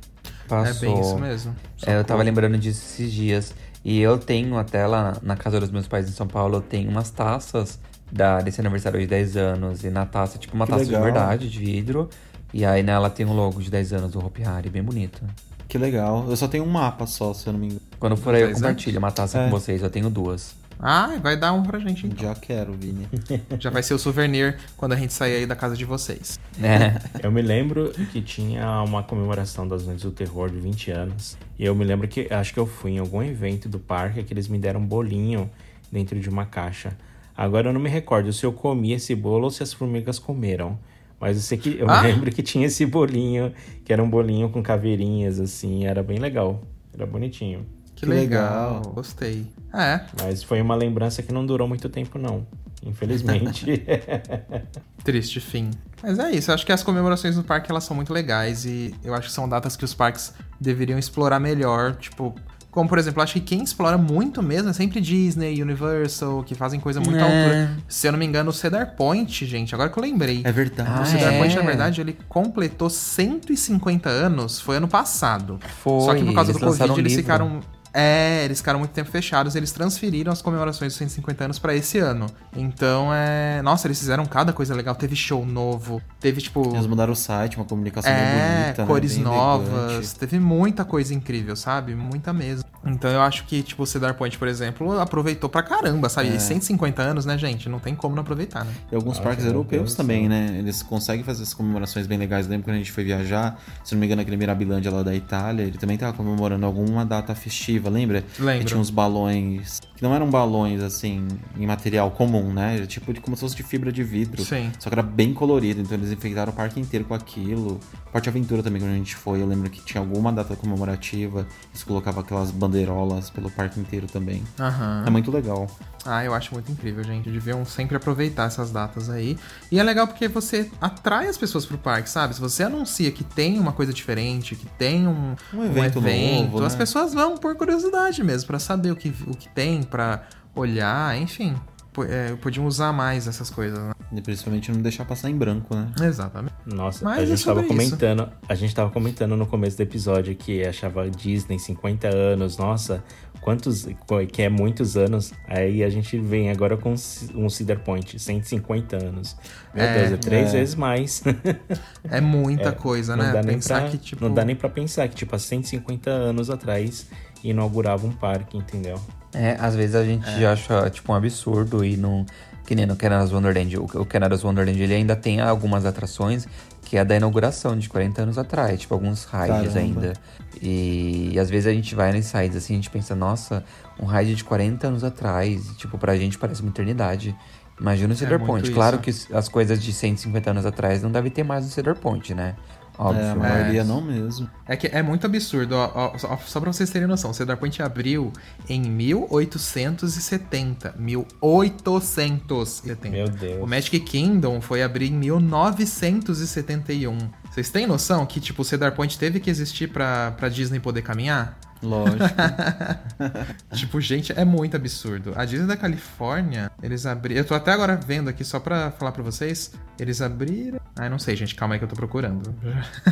S6: Passou.
S3: É bem isso mesmo.
S6: É, eu tava lembrando disso esses dias. E eu tenho até lá na casa dos meus pais em São Paulo, eu tenho umas taças da, desse aniversário de 10 anos. E na taça, tipo, uma
S4: Que
S6: taça
S4: legal.
S6: de verdade, de vidro. E aí nela tem o logo de 10 anos do Hopi Hari, bem bonito.
S4: Que legal. Eu só tenho um mapa só, se eu não me engano.
S6: Quando for aí, eu
S3: 10
S6: compartilho uma taça
S4: É.
S6: com vocês. Eu tenho duas.
S3: Ah, vai dar um pra gente então.
S4: Já quero, Vini.
S3: Já vai ser o souvenir quando a gente sair aí da casa de vocês.
S6: É.
S5: Eu me lembro que tinha uma comemoração das Noites do Terror de 20 anos. E eu me lembro que acho que eu fui em algum evento do parque que eles me deram um bolinho dentro de uma caixa. Agora eu não me recordo se eu comi esse bolo ou se as formigas comeram. Mas eu sei que eu
S3: Ah!
S5: me lembro que tinha esse bolinho, que era um bolinho com caveirinhas, assim, era bem legal. Era bonitinho.
S3: Que,
S4: Que
S3: legal.
S4: legal.
S3: Gostei. É,
S5: Mas foi uma lembrança que não durou muito tempo, não. Infelizmente.
S3: triste fim. Mas é isso, eu acho que as comemorações no parque elas são muito legais e eu acho que são datas que os parques deveriam explorar melhor, tipo, como por exemplo, eu acho que quem explora muito mesmo é sempre Disney, Universal, que fazem coisa muito
S6: É.
S3: altura. Se eu não me engano, o Cedar Point, gente, agora que eu lembrei.
S4: É verdade.
S6: Ah,
S3: o Cedar
S6: é?
S3: Point, na verdade, ele completou 150 anos, foi ano passado.
S6: Foi,
S3: Só que por causa
S6: eles
S3: do Covid,
S6: um
S3: eles
S6: livro.
S3: ficaram. É, eles ficaram muito tempo fechados, eles transferiram as comemorações dos 150 anos pra esse ano. Então é. Nossa, eles fizeram cada coisa legal. Teve show novo, teve tipo.
S4: Eles mudaram o site, uma comunicação bem
S3: É,
S4: bonita, né?
S3: cores
S4: Bem
S3: novas.
S4: elegante.
S3: Teve muita coisa incrível, sabe? Muita mesmo. Então eu acho que, tipo, o Cedar Point, por exemplo, aproveitou pra caramba, sabe?
S4: É.
S3: E 150 anos, né, gente? Não tem como não aproveitar, né?
S4: E alguns parques europeus também, né? Eles conseguem fazer essas comemorações bem legais. Lembro quando a gente foi viajar, se não me engano, aquele Mirabilândia lá da Itália, ele também tava comemorando alguma data festiva, lembra?
S3: Lembro.
S4: Que tinha uns balões, que não eram balões, assim, em material comum, né? Era tipo de, como se fosse de fibra de vidro.
S3: Sim.
S4: Só que era bem colorido, então eles enfeitaram o parque inteiro com aquilo. Parque Aventura também, quando a gente foi, eu lembro que tinha alguma data comemorativa, eles colocavam aquelas bandeirolas pelo parque inteiro também.
S3: Aham.
S4: É muito legal.
S3: Ah, eu acho muito incrível, gente. Deviam sempre aproveitar essas datas aí. E é legal porque você atrai as pessoas pro parque, sabe? Se você anuncia que tem uma coisa diferente, que tem um,
S4: Um evento novo,
S3: as
S4: né?
S3: pessoas vão por curiosidade mesmo, pra saber o que, o que tem, pra olhar, enfim. É, podiam usar mais essas coisas, né?
S4: E principalmente não deixar passar em branco, né?
S3: Exatamente.
S5: Nossa,
S3: Mas
S5: a
S3: é
S5: gente tava
S3: sobre isso.
S5: comentando, a gente tava comentando no começo do episódio que achava Disney 50 anos, nossa, quantos que é muitos anos. Aí a gente vem agora com um Cedar Point, 150 anos. Meu
S3: É,
S5: Deus, é três
S4: é.
S5: vezes mais.
S3: É muita
S5: É,
S3: coisa,
S5: não
S3: né?
S5: Dá nem
S3: Pensar
S5: pra,
S3: que, tipo.
S5: Não dá nem pra pensar que, tipo, há 150 anos atrás inaugurava um parque, entendeu?
S6: É, às vezes a gente
S3: É.
S6: acha, tipo, um absurdo e não... Que nem no Canada's Wonderland. O, Canada's Wonderland, ele ainda tem algumas atrações que é da inauguração de 40 anos atrás. Tipo, alguns rides
S4: Caramba.
S6: ainda. E, e às vezes a gente vai nos sites assim, a gente pensa, nossa, um ride de 40 anos atrás. e, Tipo, pra gente parece uma eternidade. Imagina o Cedar
S3: É
S6: Point.
S3: isso.
S6: Claro que as coisas de 150 anos atrás não deve ter mais no Cedar Point, né? Óbvio.
S4: É, a maioria não mesmo.
S3: É que é muito absurdo, ó, ó, só, só pra vocês terem noção, o Cedar Point abriu em 1870. 1870.
S5: Meu Deus.
S3: O Magic Kingdom foi abrir em 1971. Vocês têm noção que, tipo, o Cedar Point teve que existir pra, pra Disney poder caminhar?
S4: Lógico.
S3: tipo, gente, é muito absurdo. A Disney da Califórnia, eles abriram. Eu tô até agora vendo aqui, só pra falar pra vocês. Eles abriram. Ah, eu não sei, gente. Calma aí que eu tô procurando.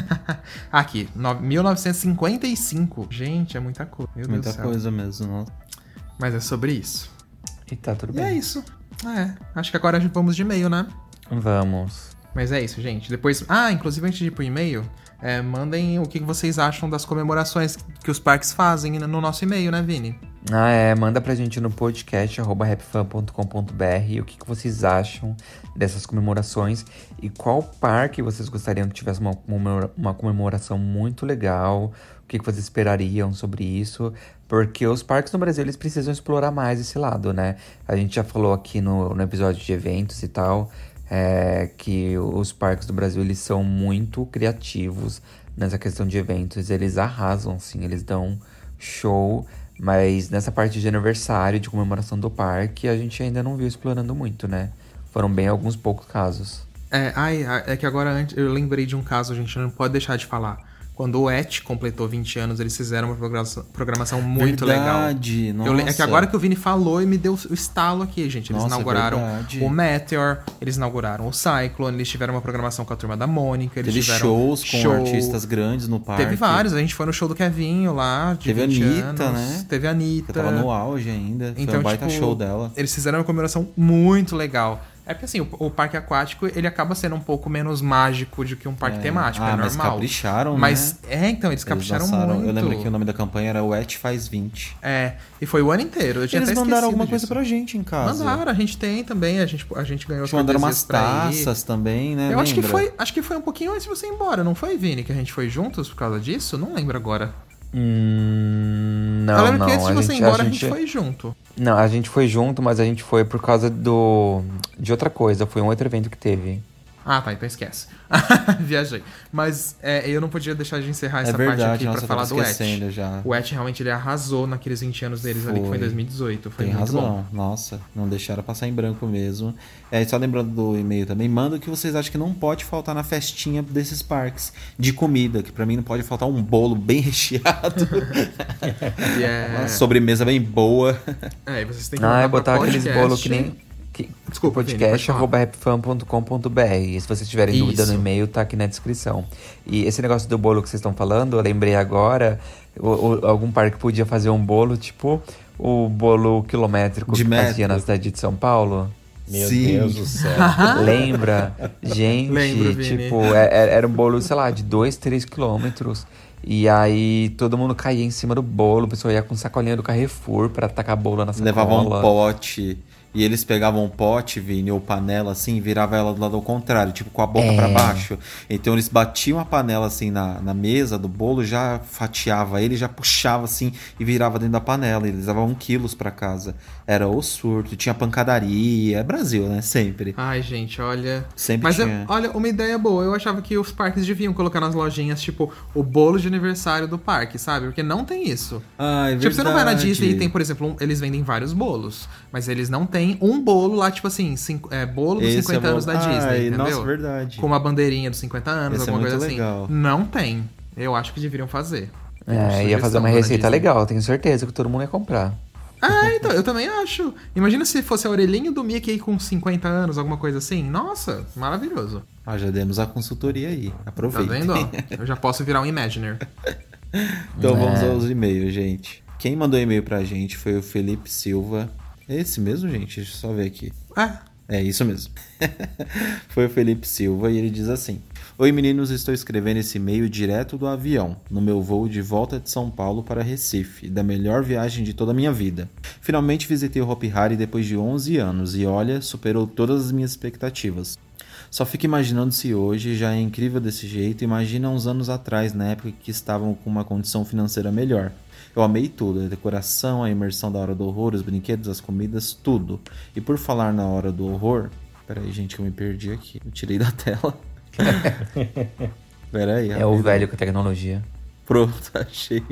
S3: aqui, no- 1955. Gente, é muita coisa. Meu Deus
S4: Muita
S3: do céu.
S4: coisa mesmo. Nossa.
S3: Mas é sobre isso.
S6: E tá tudo
S3: E
S6: bem.
S3: é isso. É, acho que agora vamos de e-mail, né?
S6: Vamos.
S3: Mas é isso, gente. Depois. Ah, inclusive antes de ir pro e-mail, é, mandem o que vocês acham das comemorações que os parques fazem no nosso e-mail, né, Vini?
S6: Ah, é. Manda pra gente no podcast rapfan.com.br o que, que vocês acham dessas comemorações e qual parque vocês gostariam que tivesse uma, uma comemoração muito legal. O que, que vocês esperariam sobre isso? Porque os parques no Brasil eles precisam explorar mais esse lado, né? A gente já falou aqui no, no episódio de eventos e tal. É, que os parques do Brasil eles são muito criativos nessa questão de eventos. Eles arrasam, sim, eles dão show, mas nessa parte de aniversário, de comemoração do parque, a gente ainda não viu explorando muito, né? Foram bem alguns poucos casos.
S3: É, ai, é que agora eu lembrei de um caso, a gente não pode deixar de falar. Quando o ET completou 20 anos, eles fizeram uma programação, programação muito
S4: Verdade,
S3: legal. Eu le- é que
S4: nossa.
S3: agora que o Vini falou e me deu o estalo aqui, gente. Eles
S4: Nossa, é
S3: inauguraram
S4: verdade.
S3: o Meteor, eles inauguraram o Cyclone, eles tiveram uma programação com a turma da Mônica, eles
S4: Teve
S3: tiveram
S4: shows com
S3: show-
S4: artistas grandes no parque.
S3: Teve vários, a gente foi no show do Kevinho lá,
S4: Teve a
S3: 20
S4: Anitta,
S3: anos.
S4: né?
S3: Teve a Anitta.
S4: Eu tava no auge ainda. Foi
S3: Então,
S4: um baita
S3: tipo,
S4: show dela.
S3: Eles fizeram uma comemoração muito legal. É porque assim, o, o parque aquático, ele acaba sendo um pouco menos mágico do que um parque
S4: É.
S3: temático,
S4: Ah,
S3: é
S4: mas
S3: normal.
S4: capricharam, né?
S3: Mas, é, então, eles
S4: Eles
S3: capricharam
S4: lançaram-
S3: muito.
S4: Eu lembro que o nome da campanha era O Et Faz 20.
S3: É, e foi o ano inteiro. Eu tinha
S4: Eles
S3: até
S4: mandaram alguma
S3: disso.
S4: coisa pra gente em casa.
S3: Mandaram, a gente tem também, a gente, a gente ganhou
S4: Eles mandaram umas taças também, né?
S3: Eu acho que, foi, acho que foi um pouquinho antes de você ir embora, não foi, Vini? Que a gente foi juntos por causa disso? Não lembro agora.
S6: Hum, não,
S3: eu lembro
S6: não.
S3: que antes de
S6: a
S3: você ir
S6: gente-
S3: embora, a gente... foi junto.
S6: Não, a gente foi junto, mas a gente foi por causa do de outra coisa. Foi um outro evento que teve.
S3: Ah, tá, então esquece. Viajei. Mas é, eu não podia deixar de encerrar essa
S4: É verdade,
S3: parte aqui
S4: nossa,
S3: pra falar do ET.
S4: já.
S3: O ET realmente ele arrasou naqueles 20 anos deles ali, que foi em
S4: Foi.
S3: 2018. Foi
S4: Tem
S3: muito
S4: razão.
S3: bom.
S4: Nossa, não deixaram passar em branco mesmo. É, só lembrando do e-mail também, manda o que vocês acham que não pode faltar na festinha desses parques de comida, que pra mim não pode faltar um bolo bem recheado,
S3: é...
S4: uma sobremesa bem boa.
S3: É, e vocês têm que
S6: Ah, é botar aqueles bolos que nem. Que,
S3: Desculpa, Vini, pode
S6: podcast
S3: falar.
S6: arroba rapfan.com.br. E se vocês tiverem dúvida no
S3: Isso.
S6: e-mail, tá aqui na descrição. E esse negócio do bolo que vocês estão falando, eu lembrei agora, o- o- algum parque podia fazer um bolo tipo o bolo quilométrico
S4: De
S6: que fazia
S4: metro.
S6: na cidade de São Paulo.
S5: Meu
S4: Sim.
S5: Deus do céu.
S6: Lembra? Gente,
S3: Lembro,
S6: tipo, é- é- era um bolo, sei lá, de 2, 3 quilômetros. E aí todo mundo caía em cima do bolo, o pessoal ia com sacolinha do Carrefour pra tacar bolo na sacola.
S4: Levavam um pote e eles pegavam um pote, Vini, ou panela assim, e virava ela do lado ao contrário, tipo com a boca
S6: É.
S4: pra baixo. Então eles batiam a panela assim na, na mesa do bolo, já fatiava ele, já puxava assim e virava dentro da panela. E eles levavam quilos pra casa. Era o surto, tinha pancadaria. É Brasil, né? Sempre.
S3: Ai, gente, olha.
S4: Sempre
S3: Mas, eu-
S4: tinha.
S3: olha, uma ideia boa. Eu achava que os parques deviam colocar nas lojinhas, tipo, o bolo de aniversário do parque, sabe? Porque não tem isso.
S4: Ai,
S3: Tipo, você não vai na
S4: verdade.
S3: Disney e tem, por exemplo, um- eles vendem vários bolos. Mas eles não têm um bolo lá, tipo assim, cinco- é, bolo dos
S4: Esse
S3: 50
S4: é
S3: anos da. Disney,
S4: Ai,
S3: entendeu?
S4: nossa, verdade.
S3: Com uma bandeirinha dos 50 anos,
S4: Esse é
S3: alguma
S4: muito
S3: coisa
S4: legal.
S3: assim. Não tem. Eu acho que deveriam fazer.
S6: É, ia fazer uma receita
S3: Disney.
S6: legal, tenho certeza que todo mundo ia comprar.
S3: Ah, então, eu também acho. Imagina se fosse a orelhinha do Mickey com 50 anos, alguma coisa assim. Nossa, maravilhoso.
S4: Ah, já demos a consultoria aí.
S3: Tá
S4: Aproveita.
S3: vendo? ó? Eu já posso virar um Imagineer.
S4: Então
S3: É.
S4: vamos aos e-mails, gente. Quem mandou e-mail pra gente foi o Felipe Silva. É esse mesmo, gente? Deixa eu só ver aqui.
S3: Ah,
S4: É isso mesmo. foi o Felipe Silva e ele diz assim: Oi meninos, estou escrevendo esse e-mail direto do avião, no meu voo de volta de São Paulo para Recife, da melhor viagem de toda a minha vida. Finalmente visitei o Hopi Hari depois de 11 anos e olha, superou todas as minhas expectativas. Só fico imaginando se hoje já é incrível desse jeito, imagina uns anos atrás, na época que estavam com uma condição financeira melhor. Eu amei tudo, a decoração, a imersão da hora do horror, os brinquedos, as comidas, tudo. E por falar na hora do horror, peraí gente que eu me perdi aqui, eu tirei da tela. peraí.
S6: É o velho com a tecnologia.
S4: Pronto, achei.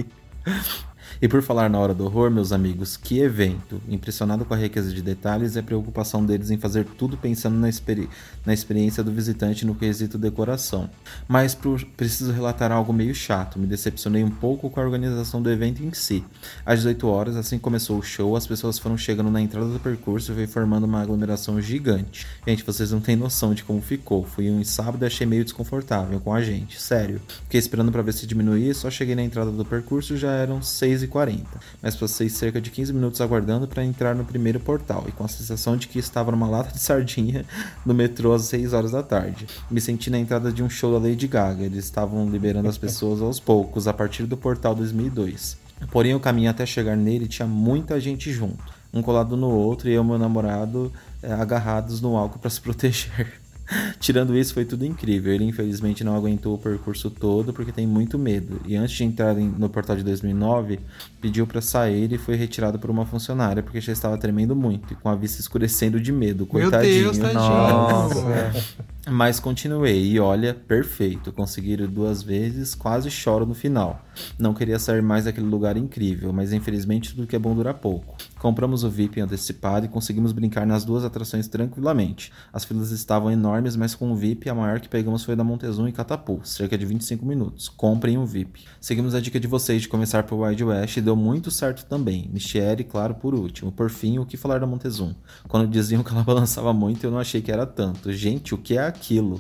S4: E por falar na hora do horror, meus amigos, que evento! Impressionado com a riqueza de detalhes e a preocupação deles em fazer tudo pensando na, experi- na experiência do visitante no quesito decoração. Mas preciso relatar algo meio chato, me decepcionei um pouco com a organização do evento em si. Às 18 horas, assim que começou o show, as pessoas foram chegando na entrada do percurso e foi formando uma aglomeração gigante. Gente, vocês não têm noção de como ficou. Fui um sábado e achei meio desconfortável com a gente, sério. Fiquei esperando pra ver se diminuía, só cheguei na entrada do percurso e já eram 6h40. Mas passei cerca de 15 minutos aguardando pra entrar no primeiro portal e com a sensação de que estava numa lata de sardinha no metrô às 6 horas da tarde. Me senti na entrada de um show da Lady Gaga. Eles estavam liberando as pessoas aos poucos a partir do portal 2002. Porém, o caminho até chegar nele tinha muita gente junto, um colado no outro e eu e meu namorado eh, agarrados no álcool para se proteger. Tirando isso, foi tudo incrível. Ele infelizmente não aguentou o percurso todo porque tem muito medo. E antes de entrar no portal de 2009, pediu para sair e foi retirado por uma funcionária porque já estava tremendo muito e com a vista escurecendo de medo.
S3: Meu
S4: Coitadinho.
S3: Deus, tadinho.
S6: Nossa.
S4: Mas continuei e olha, perfeito. Conseguiram duas vezes, quase choro no final. Não queria sair mais daquele lugar incrível, mas infelizmente tudo que é bom dura pouco. Compramos o VIP antecipado e conseguimos brincar nas duas atrações tranquilamente. As filas estavam enormes, mas com o VIP a maior que pegamos foi da Montezum e Catapu, cerca de 25 minutos. Comprem o VIP. Seguimos a dica de vocês de começar pelo Wide West e deu muito certo também. Michiere, claro, por último. Por fim, o que falar da Montezum? Quando diziam que ela balançava muito, eu não achei que era tanto. Gente, o que é aquilo?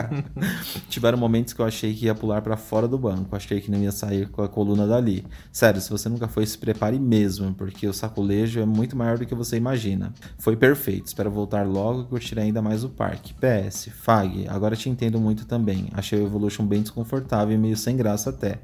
S4: Tiveram momentos que eu achei que ia pular para fora do banco. Achei que não ia sair com a coluna dali. Sério, se você nunca foi, se prepare mesmo, porque o sacolejo é muito maior do que você imagina. Foi perfeito. Espero voltar logo e curtir ainda mais o parque. PS, Fag, agora te entendo muito também. Achei o Evolution bem desconfortável e meio sem graça até.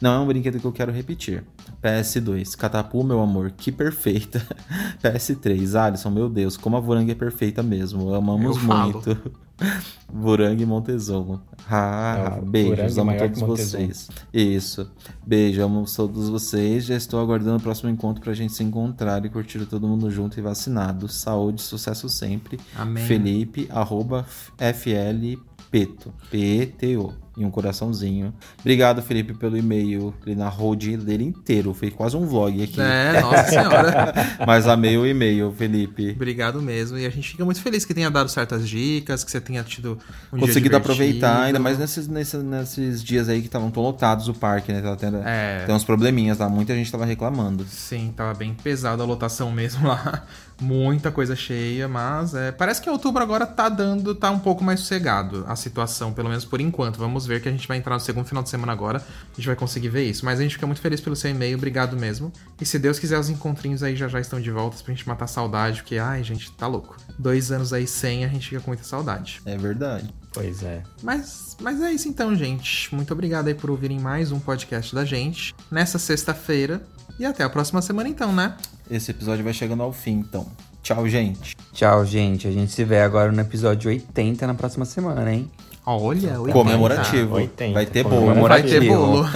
S4: Não é um brinquedo que eu quero repetir. PS2, Catapu, meu amor, que perfeita. PS3, Alisson, meu Deus, como a Vorang é perfeita mesmo. Amamos
S3: Eu
S4: muito. Vorang e Montezuma. Ah,
S5: É,
S4: beijos, amo todos vocês. Isso. Beijo, amo todos vocês. Já estou aguardando o próximo encontro pra gente se encontrar e curtir todo mundo junto e vacinado. Saúde, sucesso sempre.
S3: Amém.
S4: Felipe, arroba FL Peto, P-E-T-O, e um coraçãozinho. Obrigado, Felipe, pelo e-mail. Ele narrou o dia dele inteiro. Fez quase um vlog aqui.
S3: É, nossa senhora.
S4: Mas amei o e-mail, Felipe.
S3: Obrigado mesmo. E a gente fica muito feliz que tenha dado certas dicas, que você tenha tido um
S4: Conseguido aproveitar, ainda mais nesses, nesses, nesses dias aí que estavam tão lotados o parque, né? Tava tendo
S3: É.
S4: tem uns probleminhas lá, muita gente tava reclamando.
S3: Sim, tava bem pesada a lotação mesmo lá. Muita coisa cheia, mas é, parece que outubro agora tá dando, tá um pouco mais sossegado a situação, pelo menos por enquanto. Vamos ver que a gente vai entrar no segundo final de semana agora, a gente vai conseguir ver isso. Mas a gente fica muito feliz pelo seu e-mail, obrigado mesmo. E se Deus quiser, os encontrinhos aí já já estão de volta pra gente matar a saudade, porque, ai, gente, tá louco. Dois anos aí sem, a gente fica com muita saudade.
S4: É verdade.
S5: Pois é.
S3: Mas, mas é isso então, gente. Muito obrigado aí por ouvirem mais um podcast da gente nessa sexta-feira. E até a próxima semana então, né?
S4: Esse episódio vai chegando ao fim, então. Tchau, gente.
S6: Tchau, gente. A gente se vê agora no episódio 80 na próxima semana, hein?
S3: Olha, 80.
S4: Comemorativo.
S5: 80.
S4: Vai ter bolo.
S3: Vai ter bolo.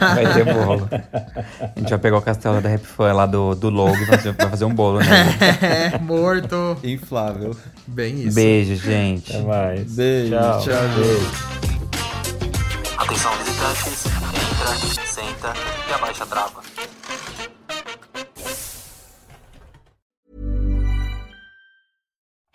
S6: Vai ter bolo. A gente vai pegar o castelo da Rap Fan lá do, do logo e vai fazer- vai fazer um bolo, né?
S3: É, morto.
S4: Inflável.
S3: Bem isso.
S6: Beijo, gente.
S5: Até mais.
S4: Beijo.
S5: Tchau.
S3: Tchau,
S5: Beijo.
S2: Atenção visitantes, entra, senta e abaixa a trava.